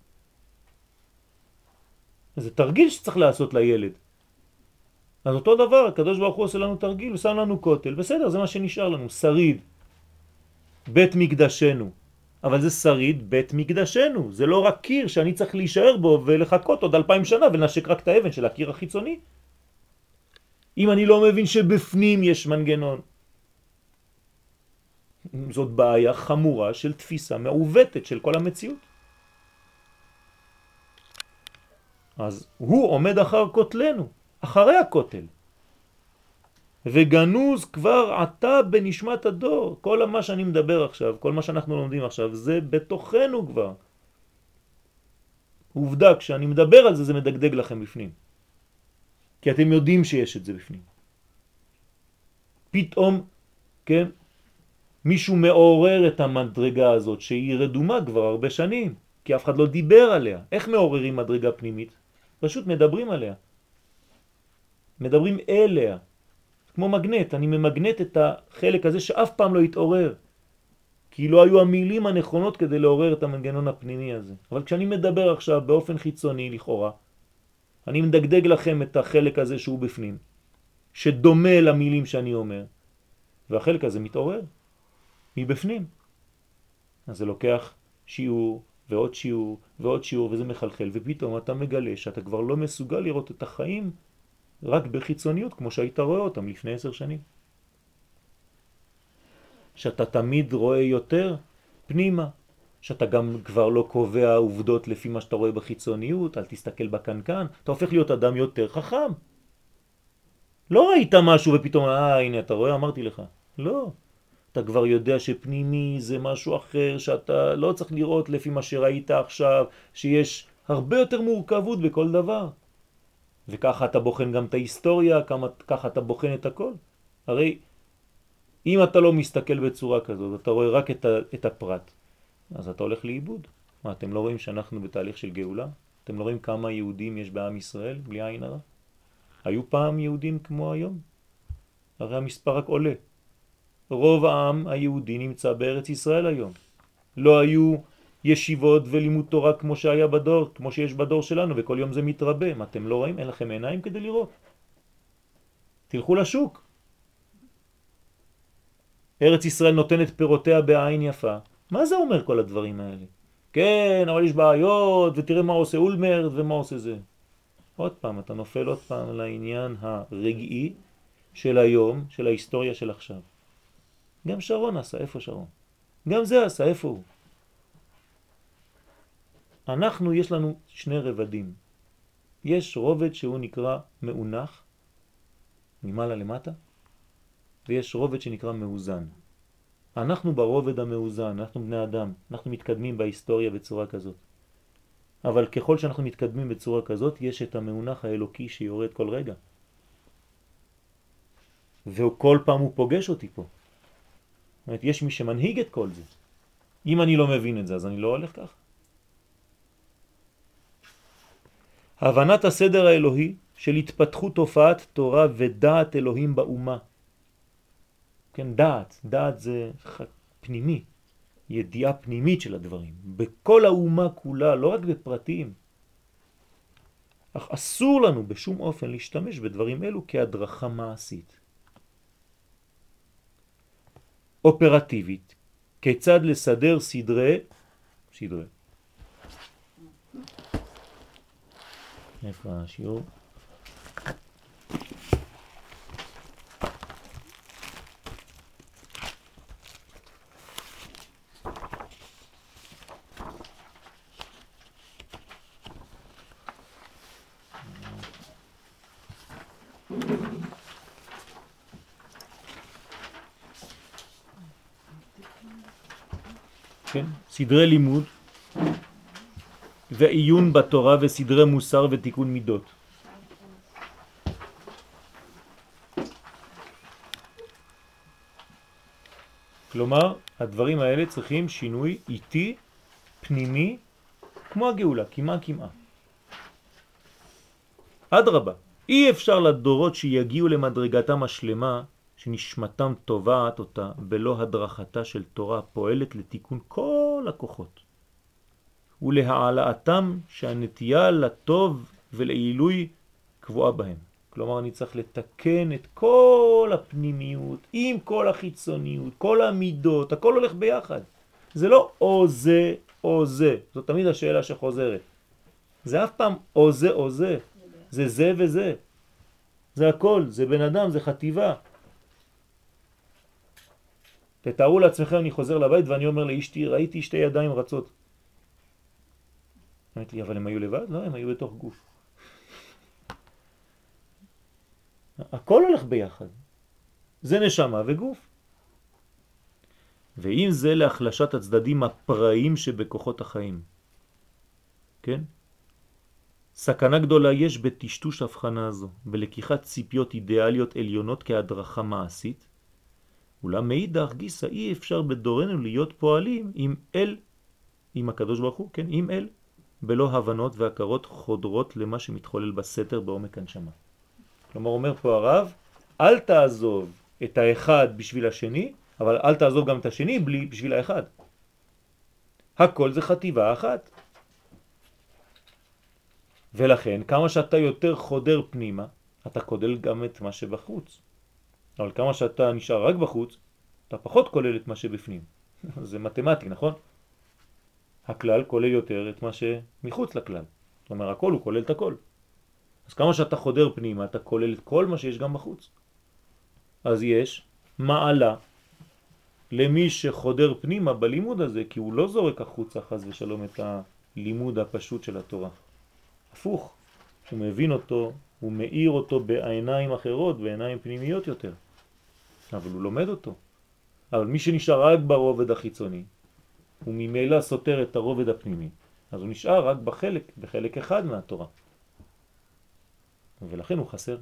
זה תרגיל שצריך לעשות לילד. אז אותו דבר, הקדוש ברוך הוא עושה לנו תרגיל, הוא שם לנו כותל, בסדר, זה מה שנשאר לנו, שריד, בית מקדשנו. אבל זה שריד בית מקדשנו, זה לא רק קיר שאני צריך להישאר בו ולחכות עוד אלפיים שנה ולנשק רק את האבן של הקיר החיצוני. אם אני לא מבין שבפנים יש מנגנון. זאת בעיה חמורה של תפיסה מעוותת של כל המציאות. אז הוא עומד אחר כותלנו. אחרי הכותל. וגנוז כבר עתה בנשמת הדור. כל מה שאני מדבר עכשיו, כל מה שאנחנו לומדים עכשיו, זה בתוכנו כבר. עובדה, כשאני מדבר על זה, זה מדגדג לכם בפנים. כי אתם יודעים שיש את זה בפנים. פתאום, כן, מישהו מעורר את המדרגה הזאת, שהיא רדומה כבר הרבה שנים, כי אף אחד לא דיבר עליה. איך מעוררים מדרגה פנימית? פשוט מדברים עליה. מדברים אליה, כמו מגנט, אני ממגנט את החלק הזה שאף פעם לא יתעורר, כי לא היו המילים הנכונות כדי לעורר את המנגנון הפנימי הזה. אבל כשאני מדבר עכשיו באופן חיצוני לכאורה, אני מדגדג לכם את החלק הזה שהוא בפנים, שדומה למילים שאני אומר, והחלק הזה מתעורר מבפנים. אז זה לוקח שיעור ועוד שיעור ועוד שיעור וזה מחלחל, ופתאום אתה מגלה שאתה כבר לא מסוגל לראות את החיים רק בחיצוניות, כמו שהיית רואה אותם לפני עשר שנים. שאתה תמיד רואה יותר פנימה, שאתה גם כבר לא קובע עובדות לפי מה שאתה רואה בחיצוניות, אל תסתכל בקנקן, אתה הופך להיות אדם יותר חכם. לא ראית משהו ופתאום, אה, הנה, אתה רואה, אמרתי לך. לא. אתה כבר יודע שפנימי זה משהו אחר, שאתה לא צריך לראות לפי מה שראית עכשיו, שיש הרבה יותר מורכבות בכל דבר. וככה אתה בוחן גם את ההיסטוריה, כמה, ככה אתה בוחן את הכל. הרי אם אתה לא מסתכל בצורה כזאת, אתה רואה רק את, ה, את הפרט, אז אתה הולך לאיבוד. מה, אתם לא רואים שאנחנו בתהליך של גאולה? אתם לא רואים כמה יהודים יש בעם ישראל, בלי עין הרע? היו פעם יהודים כמו היום? הרי המספר רק עולה. רוב העם היהודי נמצא בארץ ישראל היום. לא היו ישיבות ולימוד תורה כמו שהיה בדור, כמו שיש בדור שלנו, וכל יום זה מתרבה. מה, אתם לא רואים? אין לכם עיניים כדי לראות. תלכו לשוק. ארץ ישראל נותנת פירותיה בעין יפה. מה זה אומר כל הדברים האלה? כן, אבל יש בעיות, ותראה מה עושה אולמרט ומה עושה זה. עוד פעם, אתה נופל עוד פעם לעניין הרגעי של היום, של ההיסטוריה של עכשיו. גם שרון עשה, איפה שרון? גם זה עשה, איפה הוא? אנחנו, יש לנו שני רבדים. יש רובד שהוא נקרא מאונח, ממעלה למטה, ויש רובד שנקרא מאוזן. אנחנו ברובד המאוזן, אנחנו בני אדם, אנחנו מתקדמים בהיסטוריה בצורה כזאת. אבל ככל שאנחנו מתקדמים בצורה כזאת, יש את המאונח האלוקי שיורד כל רגע. וכל פעם הוא פוגש אותי פה. זאת אומרת, יש מי שמנהיג את כל זה. אם אני לא מבין את זה, אז אני לא הולך ככה. הבנת הסדר האלוהי של התפתחות תופעת תורה ודעת אלוהים באומה. כן, דעת, דעת זה פנימי, ידיעה פנימית של הדברים, בכל האומה כולה, לא רק בפרטים. אך אסור לנו בשום אופן להשתמש בדברים אלו כהדרכה מעשית. אופרטיבית, כיצד לסדר סדרי, סדרי. איפה השיעור? כן? סדרי לימוד ועיון בתורה וסדרי מוסר ותיקון מידות. כלומר, הדברים האלה צריכים שינוי איטי, פנימי, כמו הגאולה, כמעט כמעט. אדרבה, אי אפשר לדורות שיגיעו למדרגתם השלמה שנשמתם טובעת אותה בלא הדרכתה של תורה פועלת לתיקון כל הכוחות ולהעלאתם שהנטייה לטוב ולעילוי קבועה בהם. כלומר אני צריך לתקן את כל הפנימיות עם כל החיצוניות, כל המידות, הכל הולך ביחד. זה לא או זה או זה, זאת תמיד השאלה שחוזרת. זה אף פעם או זה או זה, זה זה וזה. זה הכל, זה בן אדם, זה חטיבה. תתארו לעצמכם, אני חוזר לבית ואני אומר לאשתי, ראיתי שתי ידיים רצות. אמרת לי, אבל הם היו לבד? לא, הם היו בתוך גוף. הכל הולך ביחד. זה נשמה וגוף. ואם זה להחלשת הצדדים הפראיים שבכוחות החיים. כן? סכנה גדולה יש בטשטוש הבחנה הזו, בלקיחת ציפיות אידיאליות עליונות כהדרכה מעשית, אולם מאידך גיסא אי אפשר בדורנו להיות פועלים עם אל, עם הקדוש ברוך הוא, כן, עם אל, בלא הבנות והכרות חודרות למה שמתחולל בסתר בעומק הנשמה. כלומר אומר פה הרב, אל תעזוב את האחד בשביל השני, אבל אל תעזוב גם את השני בלי, בשביל האחד. הכל זה חטיבה אחת. ולכן, כמה שאתה יותר חודר פנימה, אתה קודל גם את מה שבחוץ. אבל כמה שאתה נשאר רק בחוץ, אתה פחות כולל את מה שבפנים. זה מתמטי, נכון? הכלל כולל יותר את מה שמחוץ לכלל. זאת אומרת, הכל הוא כולל את הכל. אז כמה שאתה חודר פנימה, אתה כולל את כל מה שיש גם בחוץ. אז יש מעלה למי שחודר פנימה בלימוד הזה, כי הוא לא זורק החוצה חז ושלום את הלימוד הפשוט של התורה. הפוך, הוא מבין אותו, הוא מאיר אותו בעיניים אחרות, בעיניים פנימיות יותר. אבל הוא לומד אותו. אבל מי שנשאר רק ברובד החיצוני, הוא ממילא סותר את הרובד הפנימי, אז הוא נשאר רק בחלק, בחלק אחד מהתורה. ולכן הוא חסר.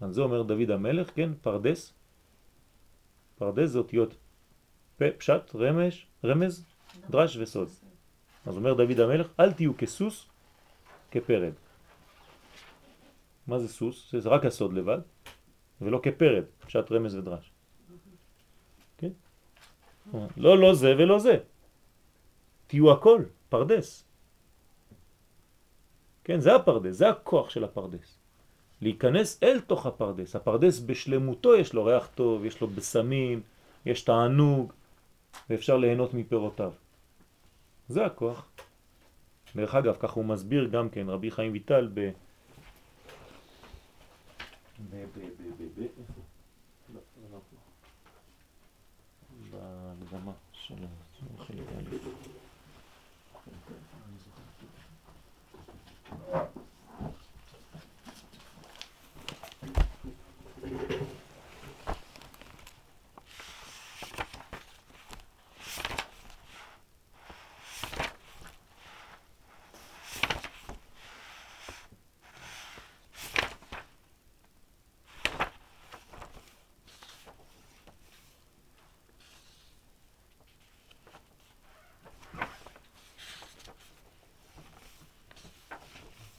אז זה אומר דוד המלך, כן, פרדס. פרדס זה אותיות פשט, רמש, רמז, דרש וסוד. אז אומר דוד המלך, אל תהיו כסוס כפרד. מה זה סוס? זה רק הסוד לבד, ולא כפרד, פשט רמז ודרש. לא, לא זה ולא זה. תהיו הכל, פרדס. כן, זה הפרדס, זה הכוח של הפרדס. להיכנס אל תוך הפרדס. הפרדס בשלמותו יש לו ריח טוב, יש לו בסמים, יש תענוג, ואפשר ליהנות מפירותיו. זה הכוח. דרך אגב, ככה הוא מסביר גם כן, רבי חיים ויטל ב... ב... ב... ב... ב... ב... איפה? לא, לא פה. בהקדמה של חלק א'.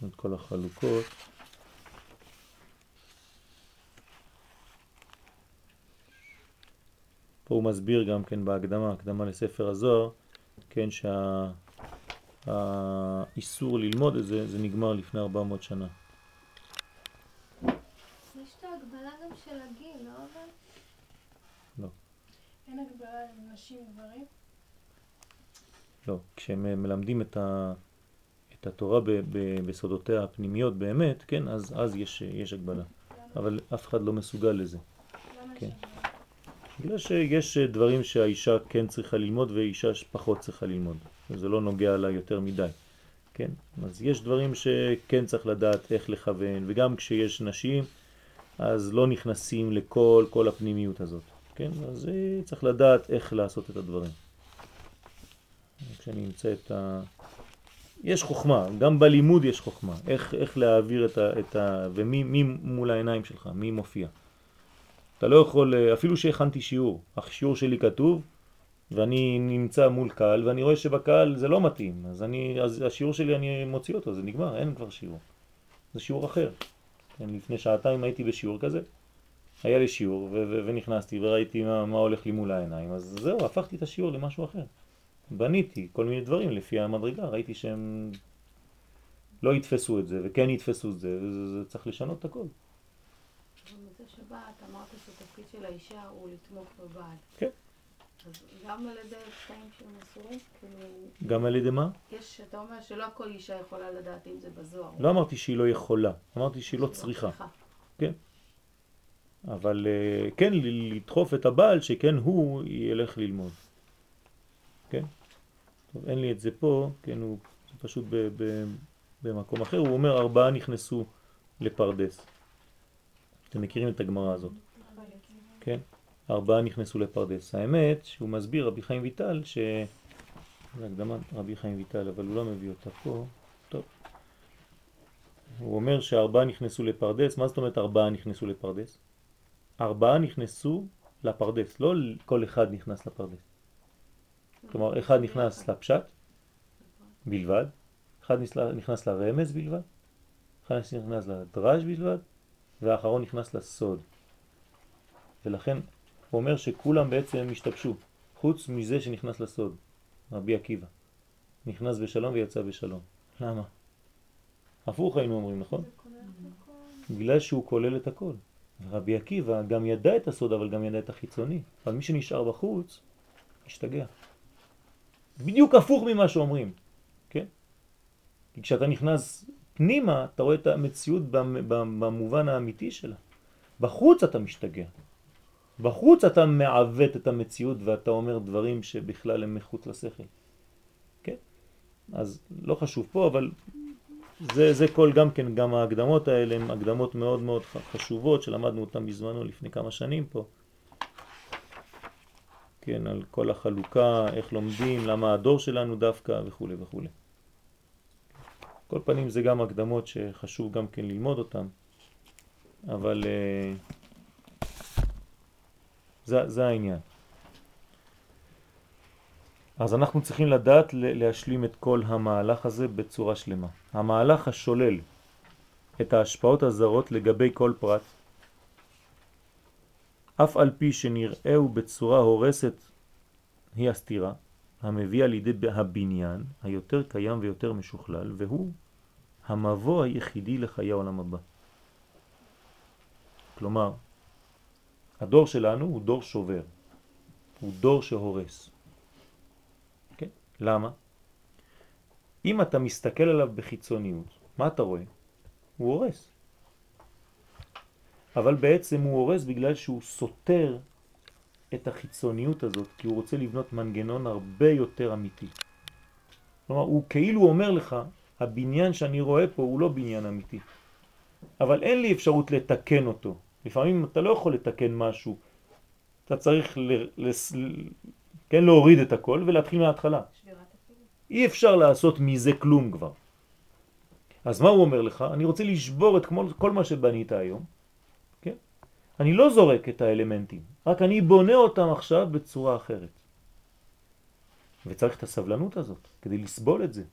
את החלוקות. פה הוא מסביר גם כן בהקדמה, הקדמה לספר הזוהר, כן, שהאיסור ללמוד את זה, זה נגמר לפני 400 שנה. יש את ההגבלה גם של הגיל, לא אבל? לא. אין הגבלה לנשים וגברים? לא, כשהם מלמדים את, ה, את התורה בסודותיה הפנימיות באמת, כן, אז, אז יש, יש הגבלה. אבל אף אחד לא מסוגל לזה. כן. בגלל שיש דברים שהאישה כן צריכה ללמוד ואישה פחות צריכה ללמוד. זה לא נוגע לה יותר מדי. כן? אז יש דברים שכן צריך לדעת איך לכוון, וגם כשיש נשים, אז לא נכנסים לכל כל הפנימיות הזאת. כן? אז אה, צריך לדעת איך לעשות את הדברים. כשאני אמצא את ה... יש חוכמה, גם בלימוד יש חוכמה, איך, איך להעביר את ה... את ה... ומי מי מול העיניים שלך, מי מופיע. אתה לא יכול, אה, אפילו שהכנתי שיעור, השיעור שלי כתוב, ואני נמצא מול קהל, ואני רואה שבקהל זה לא מתאים, אז, אני, אז השיעור שלי אני מוציא אותו, זה נגמר, אין כבר שיעור. זה שיעור אחר. כן, לפני שעתיים הייתי בשיעור כזה, היה לי שיעור, ונכנסתי וראיתי מה, מה הולך לי מול העיניים, אז זהו, הפכתי את השיעור למשהו אחר. בניתי כל מיני דברים לפי המדרגה, ראיתי שהם לא יתפסו את זה, וכן יתפסו את זה, וזה זה צריך לשנות את הכל. במוצאי שבת אמרת שהתפקיד של האישה הוא לתמוך בבעל. כן. אז גם על ידי קטעים שהם אסורים, כאילו, גם על ידי מה? יש, אתה אומר שלא כל אישה יכולה לדעת אם זה בזוהר. לא אמרתי שהיא לא יכולה, אמרתי שהיא לא שהיא צריכה. אבל אה, כן לדחוף את הבעל שכן הוא ילך ללמוד. כן? טוב, אין לי את זה פה, כן, הוא זה פשוט ב, ב, במקום אחר, הוא אומר ארבעה נכנסו לפרדס. אתם מכירים את הגמרא הזאת, כן? ארבעה נכנסו לפרדס. האמת שהוא מסביר רבי חיים ויטל ש... זה הקדמת רבי חיים ויטל, אבל הוא לא מביא אותה פה. טוב. הוא אומר שארבעה נכנסו לפרדס, מה זאת אומרת ארבעה נכנסו לפרדס? ארבעה נכנסו לפרדס, לא כל אחד נכנס לפרדס. כלומר, אחד נכנס לפשט בלבד, אחד נכנס- לרמז בלבד, אחד נכנס לדרש בלבד, והאחרון נכנס לסוד. ולכן הוא אומר שכולם בעצם השתבשו, חוץ מזה שנכנס לסוד, רבי עקיבא. נכנס בשלום ויצא בשלום. למה? הפוך היינו אומרים, נכון? בגלל שהוא כולל את הכל. רבי עקיבא גם ידע את הסוד אבל גם ידע את החיצוני. אבל מי שנשאר בחוץ, השתגע. בדיוק הפוך ממה שאומרים, כן? כי כשאתה נכנס פנימה, אתה רואה את המציאות במ- במ- במובן האמיתי שלה. בחוץ אתה משתגע. בחוץ אתה מעוות את המציאות ואתה אומר דברים שבכלל הם מחוץ לשכל. כן? אז לא חשוב פה, אבל זה, זה כל גם כן, גם ההקדמות האלה הן הקדמות מאוד מאוד חשובות שלמדנו אותן בזמנו לפני כמה שנים פה. כן, על כל החלוקה, איך לומדים, למה הדור שלנו דווקא וכו' וכו'. כל פנים זה גם הקדמות שחשוב גם כן ללמוד אותן, אבל אה, זה, זה העניין. אז אנחנו צריכים לדעת להשלים את כל המהלך הזה בצורה שלמה. המהלך השולל את ההשפעות הזרות לגבי כל פרט, אף על פי שנראהו בצורה הורסת היא הסתירה, המביאה לידי הבניין היותר קיים ויותר משוכלל, והוא המבוא היחידי לחיי העולם הבא. כלומר, הדור שלנו הוא דור שובר, הוא דור שהורס. כן? למה? אם אתה מסתכל עליו בחיצוניות, מה אתה רואה? הוא הורס. אבל בעצם הוא הורס בגלל שהוא סותר את החיצוניות הזאת, כי הוא רוצה לבנות מנגנון הרבה יותר אמיתי. כלומר, הוא כאילו אומר לך, הבניין שאני רואה פה הוא לא בניין אמיתי. אבל אין לי אפשרות לתקן אותו. לפעמים אתה לא יכול לתקן משהו. אתה צריך ל, לס, כן, להוריד את הכל ולהתחיל מההתחלה. אי אפשר לעשות מזה כלום כבר. אז מה הוא אומר לך? אני רוצה לשבור את כל, מה שבנית היום? אני לא זורק את האלמנטים, רק אני בונה אותם עכשיו בצורה אחרת. וצריך את הסבלנות הזאת כדי לסבול את זה.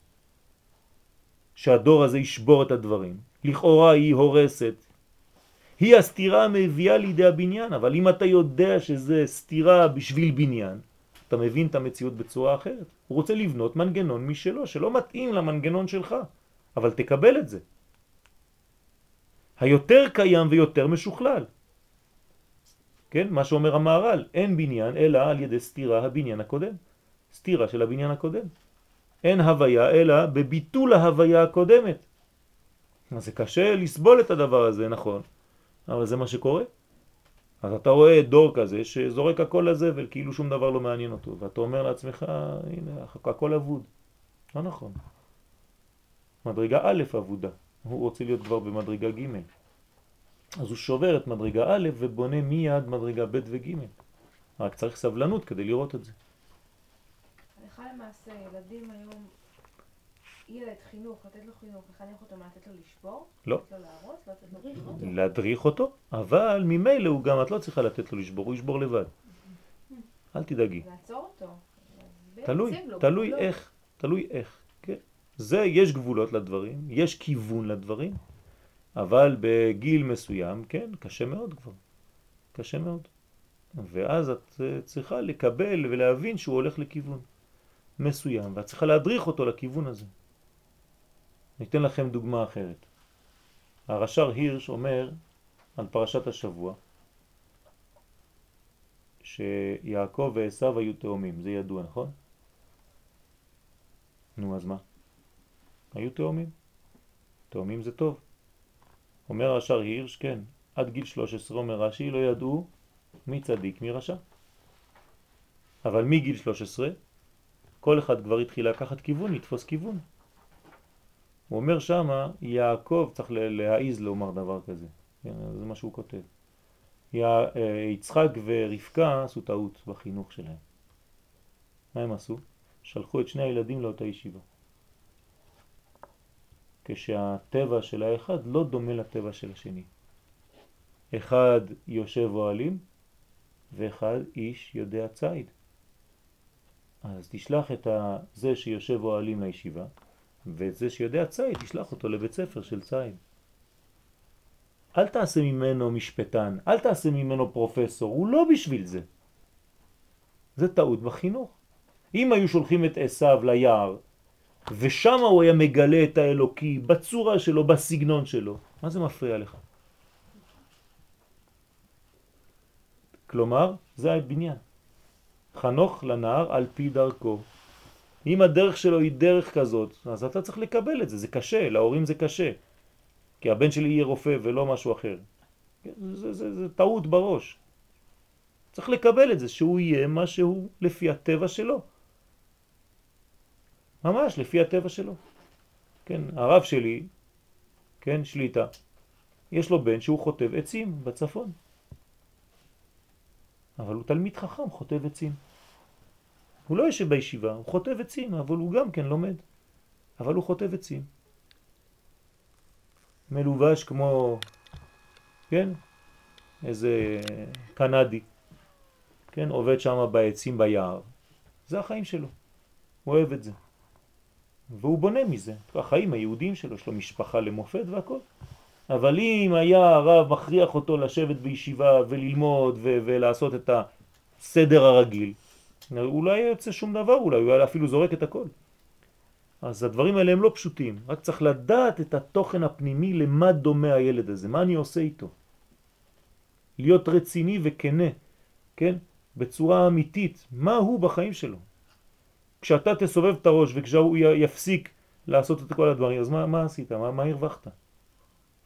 שהדור הזה ישבור את הדברים. לכאורה היא הורסת. היא הסתירה המביאה לידי הבניין, אבל אם אתה יודע שזה סתירה בשביל בניין, אתה מבין את המציאות בצורה אחרת. הוא רוצה לבנות מנגנון משלו, שלא מתאים למנגנון שלך, אבל תקבל את זה. היותר קיים ויותר משוכלל. כן, מה שאומר המערל, אין בניין אלא על ידי סתירה הבניין הקודם. סתירה של הבניין הקודם. אין הוויה אלא בביטול ההוויה הקודמת. אז זה קשה לסבול את הדבר הזה, נכון, אבל זה מה שקורה. אז אתה רואה דור כזה שזורק הכל לזבל, כאילו שום דבר לא מעניין אותו, ואתה אומר לעצמך, הנה, הכל אבוד. לא נכון. מדרגה א' אבודה, הוא רוצה להיות כבר במדרגה ג'. אז הוא שובר את מדרגה א' ובונה מיד מדרגה ב' וג'. רק צריך סבלנות כדי לראות את זה. הלכה למעשה, ילדים היום, ילד חינוך, לתת לו חינוך, לחנך אותו, מה לתת לו לשבור? לא. לתת לו להרוס? לא לתת לו להדריך אותו, אבל ממילא הוא גם, את לא צריכה לתת לו לשבור, הוא ישבור לבד. אל תדאגי. לעצור אותו. תלוי, תלוי איך, תלוי איך. כן. זה, יש גבולות לדברים, יש כיוון לדברים, אבל בגיל מסוים, כן, קשה מאוד כבר. קשה מאוד. ואז את אה, צריכה לקבל ולהבין שהוא הולך לכיוון מסוים, ואת צריכה להדריך אותו לכיוון הזה. ניתן לכם דוגמה אחרת. הרש"ר הירש אומר על פרשת השבוע שיעקב ועשיו היו תאומים, זה ידוע, נכון? נו, אז מה? היו תאומים. תאומים זה טוב. אומר הרש"ר הירש, כן, עד גיל 13 אומר רש"י לא ידעו מי צדיק מי רשע. אבל מגיל 13 כל אחד כבר התחיל לקחת כיוון, לתפוס כיוון. הוא אומר שמה, יעקב צריך להעיז לומר דבר כזה, כן, זה מה שהוא כותב. אה, יצחק ורבקה עשו טעות בחינוך שלהם. מה הם עשו? שלחו את שני הילדים לאותה ישיבה. כשהטבע של האחד לא דומה לטבע של השני. אחד יושב אוהלים ואחד איש יודע ציד. אז תשלח את זה שיושב אוהלים לישיבה, ואת זה שיודע ציד, תשלח אותו לבית ספר של ציד. אל תעשה ממנו משפטן, אל תעשה ממנו פרופסור, הוא לא בשביל זה. זה טעות בחינוך. אם היו שולחים את עשיו ליער, ושם הוא היה מגלה את האלוקי בצורה שלו, בסגנון שלו, מה זה מפריע לך? כלומר, זה הבניין. חנוך לנער על פי דרכו. אם הדרך שלו היא דרך כזאת, אז אתה צריך לקבל את זה, זה קשה, להורים זה קשה. כי הבן שלי יהיה רופא ולא משהו אחר. זה, זה, זה, זה טעות בראש. צריך לקבל את זה, שהוא יהיה מה שהוא לפי הטבע שלו. ממש לפי הטבע שלו. כן, הרב שלי, כן, שליטה, יש לו בן שהוא חוטב עצים בצפון. אבל הוא תלמיד חכם, חוטב עצים. הוא לא יושב בישיבה, הוא חוטב עצים, אבל הוא גם כן לומד. אבל הוא חוטב עצים. מלובש כמו, כן, איזה קנדי, כן, עובד שם בעצים ביער. זה החיים שלו. הוא אוהב את זה. והוא בונה מזה. החיים היהודיים שלו, יש לו משפחה למופת והכל. אבל אם היה הרב מכריח אותו לשבת בישיבה וללמוד ו- ולעשות את הסדר הרגיל, הוא לא יוצא שום דבר אולי, הוא אפילו זורק את הכל. אז הדברים האלה הם לא פשוטים, רק צריך לדעת את התוכן הפנימי למה דומה הילד הזה, מה אני עושה איתו. להיות רציני וכנה, כן? בצורה אמיתית, מה הוא בחיים שלו. כשאתה תסובב את הראש וכשהוא יפסיק לעשות את כל הדברים, אז מה, מה עשית? מה, מה הרווחת?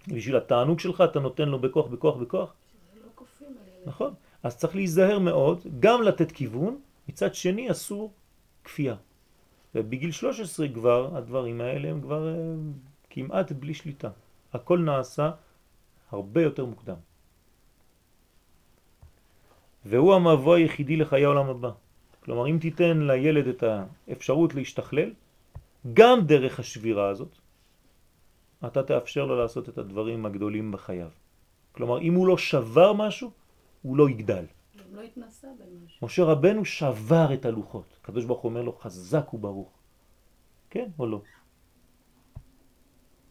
בשביל התענוג שלך אתה נותן לו בכוח, בכוח, בכוח? נכון. אז צריך להיזהר מאוד, גם לתת כיוון, מצד שני אסור כפייה. ובגיל 13 כבר הדברים האלה הם כבר אה, כמעט בלי שליטה. הכל נעשה הרבה יותר מוקדם. והוא המבוא היחידי לחיי העולם הבא. כלומר, אם תיתן לילד את האפשרות להשתכלל, גם דרך השבירה הזאת, אתה תאפשר לו לעשות את הדברים הגדולים בחייו. כלומר, אם הוא לא שבר משהו, הוא לא יגדל. לא התנסה במשהו. משה רבנו שבר את הלוחות. הקדוש ברוך אומר לו, חזק וברוך. כן או לא?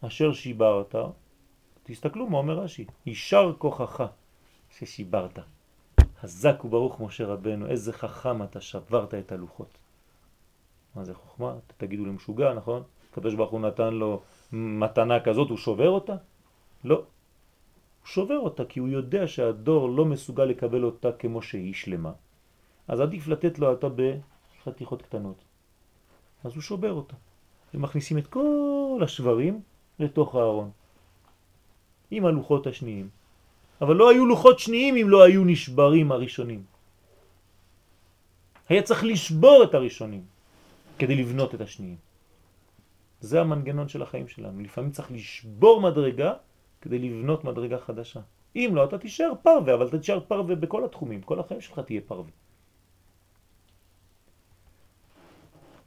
אשר שיברת, תסתכלו מה אומר רש"י, יישר כוחך ששיברת. חזק וברוך משה רבנו, איזה חכם אתה שברת את הלוחות. מה זה חוכמה? תגידו לי משוגע, נכון? הקדוש ברוך הוא נתן לו מתנה כזאת, הוא שובר אותה? לא. הוא שובר אותה כי הוא יודע שהדור לא מסוגל לקבל אותה כמו שהיא שלמה. אז עדיף לתת לו אותה בחתיכות קטנות. אז הוא שובר אותה. ומכניסים את כל השברים לתוך הארון. עם הלוחות השניים. אבל לא היו לוחות שניים אם לא היו נשברים הראשונים. היה צריך לשבור את הראשונים כדי לבנות את השניים. זה המנגנון של החיים שלנו. לפעמים צריך לשבור מדרגה כדי לבנות מדרגה חדשה. אם לא, אתה תישאר פרווה, אבל אתה תישאר פרווה בכל התחומים. כל החיים שלך תהיה פרווה.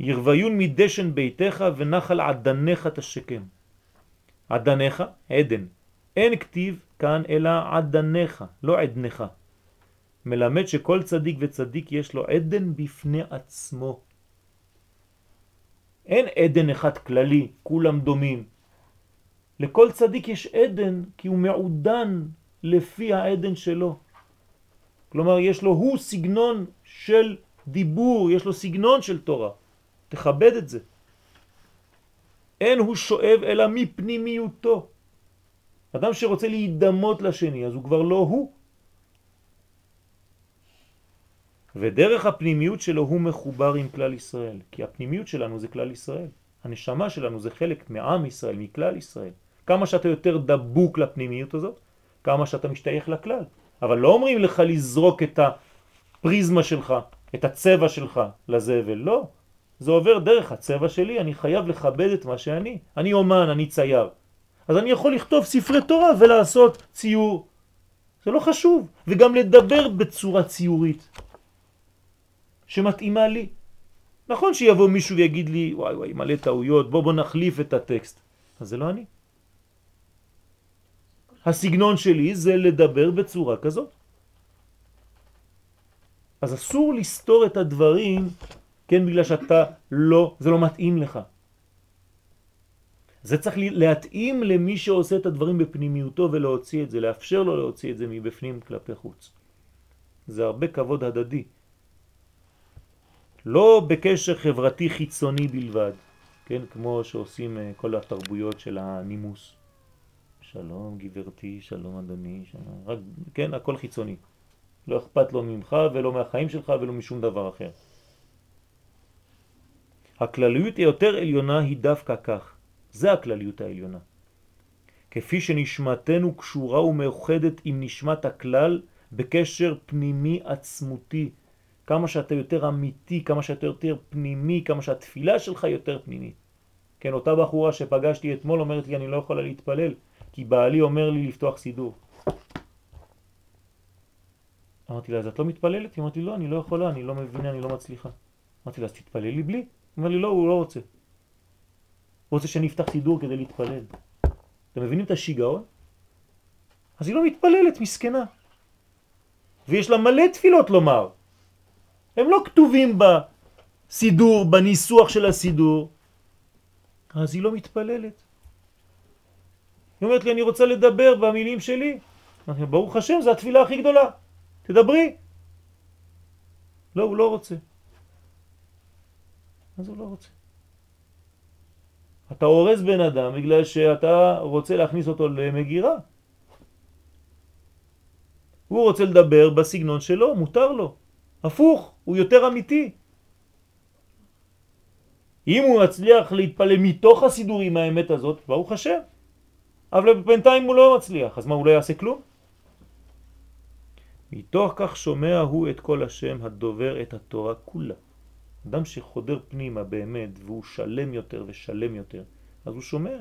ירוויון מדשן ביתך ונחל עדניך תשקם. עדניך, עדן. אין כתיב כאן אלא עדניך, לא עדנך. מלמד שכל צדיק וצדיק יש לו עדן בפני עצמו. אין עדן אחד כללי, כולם דומים. לכל צדיק יש עדן כי הוא מעודן לפי העדן שלו. כלומר, יש לו הוא סגנון של דיבור, יש לו סגנון של תורה. תכבד את זה. אין הוא שואב אלא מפנימיותו. אדם שרוצה להידמות לשני, אז הוא כבר לא הוא. ודרך הפנימיות שלו הוא מחובר עם כלל ישראל, כי הפנימיות שלנו זה כלל ישראל. הנשמה שלנו זה חלק מעם ישראל, מכלל ישראל. כמה שאתה יותר דבוק לפנימיות הזאת, כמה שאתה משתייך לכלל. אבל לא אומרים לך לזרוק את הפריזמה שלך, את הצבע שלך לזבל, לא. זה עובר דרך הצבע שלי, אני חייב לכבד את מה שאני. אני אומן, אני צייר. אז אני יכול לכתוב ספרי תורה ולעשות ציור. זה לא חשוב. וגם לדבר בצורה ציורית שמתאימה לי. נכון שיבוא מישהו ויגיד לי, וואי וואי, מלא טעויות, בוא בוא נחליף את הטקסט. אז זה לא אני. הסגנון שלי זה לדבר בצורה כזאת. אז אסור לסתור את הדברים, כן, בגלל שאתה לא, זה לא מתאים לך. זה צריך להתאים למי שעושה את הדברים בפנימיותו ולהוציא את זה, לאפשר לו להוציא את זה מבפנים כלפי חוץ. זה הרבה כבוד הדדי. לא בקשר חברתי חיצוני בלבד, כן, כמו שעושים אה, כל התרבויות של הנימוס. שלום גברתי, שלום אדוני, שלום, רק, כן, הכל חיצוני. לא אכפת לו ממך ולא מהחיים שלך ולא משום דבר אחר. הכלליות היותר עליונה היא דווקא כך. זה הכלליות העליונה. כפי שנשמתנו קשורה ומאוחדת עם נשמת הכלל בקשר פנימי עצמותי. כמה שאתה יותר אמיתי, כמה שאתה יותר פנימי, כמה שהתפילה שלך יותר פנימית. כן, אותה בחורה שפגשתי אתמול אומרת לי אני לא יכולה להתפלל, כי בעלי אומר לי לפתוח סידור. אמרתי לה, אז את לא מתפללת? היא אמרתי, לא, אני לא יכולה, אני לא מבינה, אני לא מצליחה. אמרתי לה, אז תתפללי בלי. אמר לי, לא, הוא לא רוצה. רוצה שאני אפתח סידור כדי להתפלל. אתם מבינים את השיגעון? אז היא לא מתפללת, מסכנה. ויש לה מלא תפילות לומר. הם לא כתובים סידור בניסוח של הסידור, אז היא לא מתפללת. היא אומרת לי, אני רוצה לדבר במילים שלי. ברוך השם, זו התפילה הכי גדולה. תדברי. לא, הוא לא רוצה. אז הוא לא רוצה. אתה הורס בן אדם בגלל שאתה רוצה להכניס אותו למגירה. הוא רוצה לדבר בסגנון שלו, מותר לו. הפוך, הוא יותר אמיתי. אם הוא מצליח להתפלל מתוך הסידורים האמת הזאת, ברוך השם. אבל בינתיים הוא לא מצליח, אז מה, הוא לא יעשה כלום? מתוך כך שומע הוא את כל השם הדובר את התורה כולה. אדם שחודר פנימה באמת והוא שלם יותר ושלם יותר, אז הוא שומע.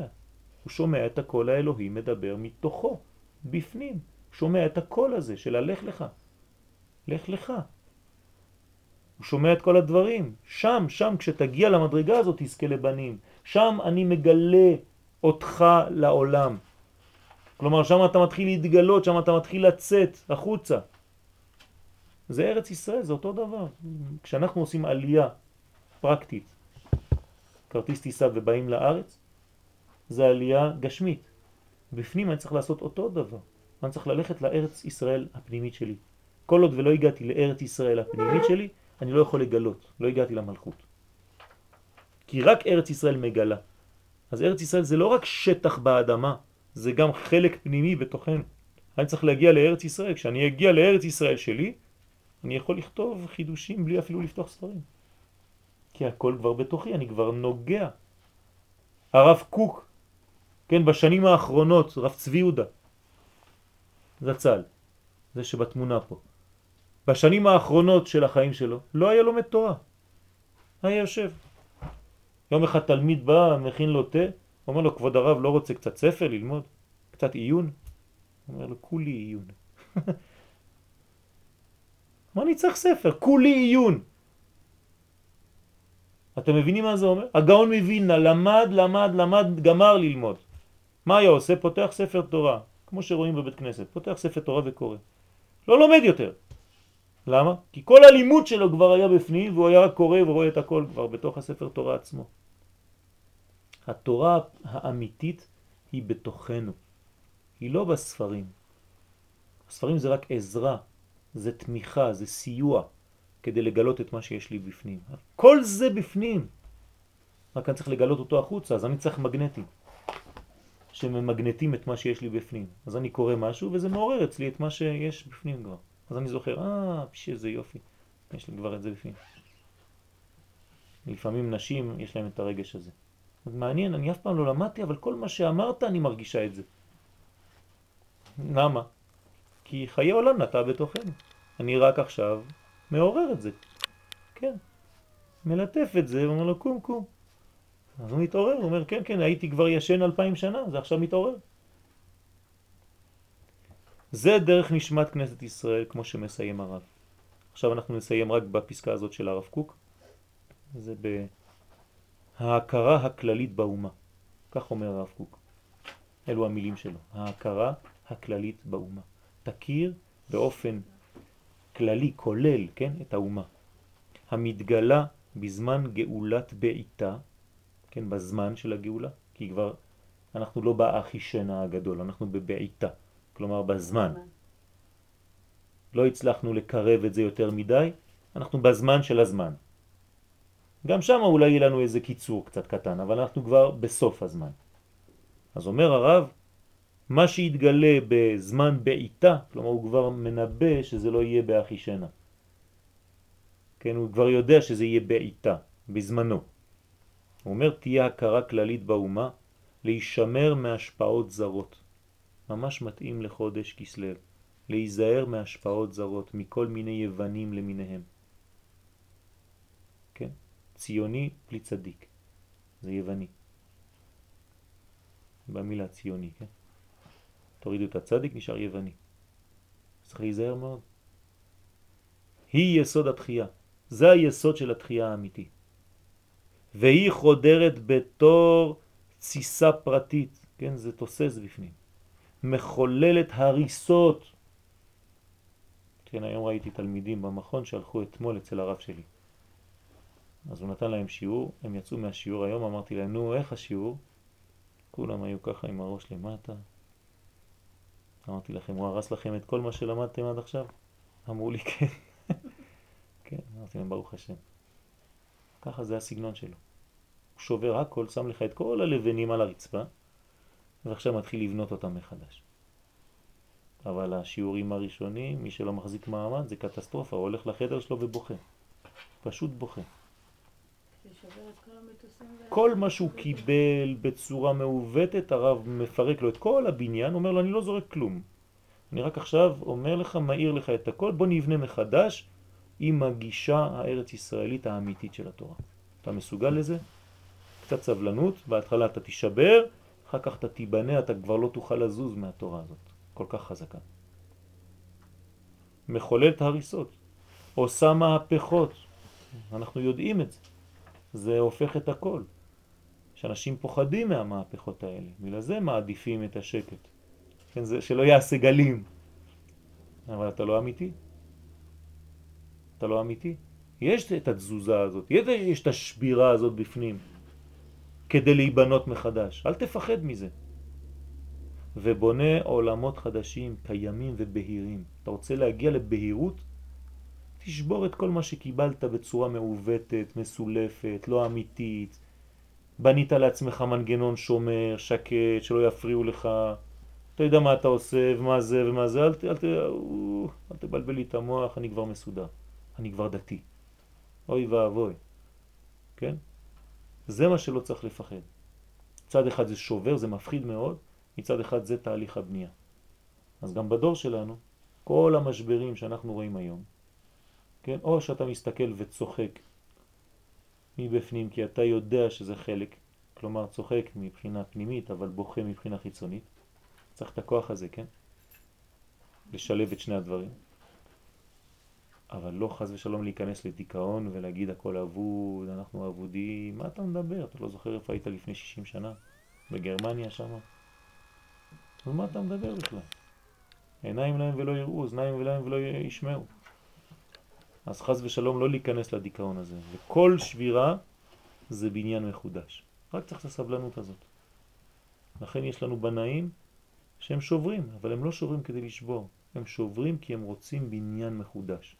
הוא שומע את הקול האלוהי מדבר מתוכו, בפנים. שומע את הקול הזה של הלך לך. לך לך. הוא שומע את כל הדברים. שם, שם, כשתגיע למדרגה הזאת תזכה לבנים. שם אני מגלה אותך לעולם. כלומר, שם אתה מתחיל להתגלות, שם אתה מתחיל לצאת החוצה. זה ארץ ישראל, זה אותו דבר. כשאנחנו עושים עלייה פרקטית, כרטיס טיסה ובאים לארץ, זה עלייה גשמית. בפנים אני צריך לעשות אותו דבר. אני צריך ללכת לארץ ישראל הפנימית שלי. כל עוד ולא הגעתי לארץ ישראל הפנימית שלי, אני לא יכול לגלות, לא הגעתי למלכות. כי רק ארץ ישראל מגלה. אז ארץ ישראל זה לא רק שטח באדמה, זה גם חלק פנימי בתוכנו. אני צריך להגיע לארץ ישראל. כשאני אגיע לארץ ישראל שלי, אני יכול לכתוב חידושים בלי אפילו לפתוח ספרים. כי הכל כבר בתוכי, אני כבר נוגע. הרב קוק, כן, בשנים האחרונות, רב צבי יהודה, זצ"ל, זה שבתמונה פה, בשנים האחרונות של החיים שלו, לא היה לומד תורה. היה יושב. יום אחד תלמיד בא, מכין לו תה, אומר לו, כבוד הרב לא רוצה קצת ספר ללמוד? קצת עיון? אומר לו, כולי עיון. מה אני צריך ספר? כולי עיון. אתם מבינים מה זה אומר? הגאון מבינה, למד, למד, למד, גמר ללמוד. מה היה עושה? פותח ספר תורה, כמו שרואים בבית כנסת, פותח ספר תורה וקורא. לא לומד יותר. למה? כי כל הלימוד שלו כבר היה בפנים והוא היה קורא ורואה את הכל כבר בתוך הספר תורה עצמו. התורה האמיתית היא בתוכנו, היא לא בספרים. הספרים זה רק עזרה, זה תמיכה, זה סיוע, כדי לגלות את מה שיש לי בפנים. כל זה בפנים, רק אני צריך לגלות אותו החוצה, אז אני צריך מגנטים שממגנטים את מה שיש לי בפנים. אז אני קורא משהו וזה מעורר אצלי את מה שיש בפנים כבר. אז אני זוכר, אה, איזה יופי, יש לי כבר את זה בפנים. לפעמים נשים יש להם את הרגש הזה. אז מעניין, אני אף פעם לא למדתי, אבל כל מה שאמרת אני מרגישה את זה. למה? כי חיי עולם נטע בתוכנו. אני רק עכשיו מעורר את זה. כן. מלטף את זה, ואומר לו קום קום. אז הוא מתעורר, הוא אומר כן כן הייתי כבר ישן אלפיים שנה, זה עכשיו מתעורר. זה דרך נשמת כנסת ישראל כמו שמסיים הרב. עכשיו אנחנו נסיים רק בפסקה הזאת של הרב קוק. זה בהכרה הכללית באומה. כך אומר הרב קוק. אלו המילים שלו. ההכרה הכללית באומה. תכיר באופן כללי, כולל, כן, את האומה. המתגלה בזמן גאולת בעיתה, כן, בזמן של הגאולה, כי כבר אנחנו לא באחישנה הגדול, אנחנו בבעיתה. כלומר בזמן. לא הצלחנו לקרב את זה יותר מדי, אנחנו בזמן של הזמן. גם שם אולי יהיה לנו איזה קיצור קצת קטן, אבל אנחנו כבר בסוף הזמן. אז אומר הרב, מה שיתגלה בזמן בעיתה, כלומר הוא כבר מנבא שזה לא יהיה באחישנה. כן, הוא כבר יודע שזה יהיה בעיתה, בזמנו. הוא אומר, תהיה הכרה כללית באומה, להישמר מהשפעות זרות. ממש מתאים לחודש כסלב, להיזהר מהשפעות זרות, מכל מיני יוונים למיניהם. כן? ציוני בלי צדיק, זה יווני. במילה ציוני, כן? תורידו את הצדיק, נשאר יווני. צריך להיזהר מאוד. היא יסוד התחייה, זה היסוד של התחייה האמיתי. והיא חודרת בתור ציסה פרטית, כן? זה תוסס בפנים. מחוללת הריסות. כן, היום ראיתי תלמידים במכון שהלכו אתמול אצל הרב שלי. אז הוא נתן להם שיעור, הם יצאו מהשיעור היום, אמרתי להם, נו, איך השיעור? כולם היו ככה עם הראש למטה. אמרתי לכם, הוא הרס לכם את כל מה שלמדתם עד עכשיו? אמרו לי כן. כן, אמרתי להם, ברוך השם. ככה זה הסגנון שלו. הוא שובר הכל, שם לך את כל הלבנים על הרצפה, ועכשיו מתחיל לבנות אותם מחדש. אבל השיעורים הראשונים, מי שלא מחזיק מעמד, זה קטסטרופה, הוא הולך לחדר שלו ובוכה. פשוט בוכה. כל מה שהוא קיבל בצורה מעוותת, הרב מפרק לו את כל הבניין, אומר לו, אני לא זורק כלום. אני רק עכשיו אומר לך, מאיר לך את הכל, בוא נבנה מחדש עם הגישה הארץ ישראלית האמיתית של התורה. אתה מסוגל לזה? קצת סבלנות, בהתחלה אתה תישבר, אחר כך אתה תיבנה, אתה כבר לא תוכל לזוז מהתורה הזאת, כל כך חזקה. מחוללת הריסות, עושה מהפכות, אנחנו יודעים את זה. זה הופך את הכל. שאנשים פוחדים מהמהפכות האלה, בגלל זה מעדיפים את השקט. כן, זה שלא יעשה גלים. אבל אתה לא אמיתי. אתה לא אמיתי. יש את התזוזה הזאת, יש- את השבירה הזאת בפנים, כדי להיבנות מחדש. אל תפחד מזה. ובונה עולמות חדשים, קיימים ובהירים. אתה רוצה להגיע לבהירות? תשבור את כל מה שקיבלת בצורה מעוותת, מסולפת, לא אמיתית. בנית לעצמך מנגנון שומר, שקט, שלא יפריעו לך. אתה יודע מה אתה עושה ומה זה ומה זה, אל, אל, או, אל תבלבל לי את המוח, אני כבר מסודר. אני כבר דתי. אוי ואבוי. כן? זה מה שלא צריך לפחד. מצד אחד זה שובר, זה מפחיד מאוד, מצד אחד זה תהליך הבנייה. אז גם בדור שלנו, כל המשברים שאנחנו רואים היום, כן? או שאתה מסתכל וצוחק מבפנים כי אתה יודע שזה חלק, כלומר צוחק מבחינה פנימית אבל בוכה מבחינה חיצונית. צריך את הכוח הזה, כן? לשלב את שני הדברים. אבל לא חז ושלום להיכנס לדיכאון ולהגיד הכל אבוד, אנחנו אבודים, מה אתה מדבר? אתה לא זוכר איפה היית לפני 60 שנה? בגרמניה שמה? אז מה אתה מדבר בכלל? עיניים להם ולא יראו, אוזניים להם ולא ישמעו. אז חז ושלום לא להיכנס לדיכאון הזה. וכל שבירה זה בניין מחודש. רק צריך את הסבלנות הזאת. לכן יש לנו בנאים שהם שוברים, אבל הם לא שוברים כדי לשבור. הם שוברים כי הם רוצים בניין מחודש.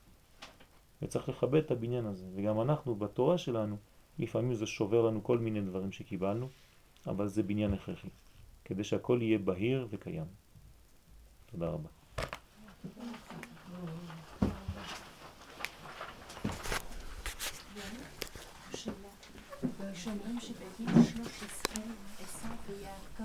וצריך לכבד את הבניין הזה. וגם אנחנו בתורה שלנו, לפעמים זה שובר לנו כל מיני דברים שקיבלנו, אבל זה בניין הכרחי. כדי שהכל יהיה בהיר וקיים. תודה רבה. שאומרים שבגיל 13 עשו ויעקב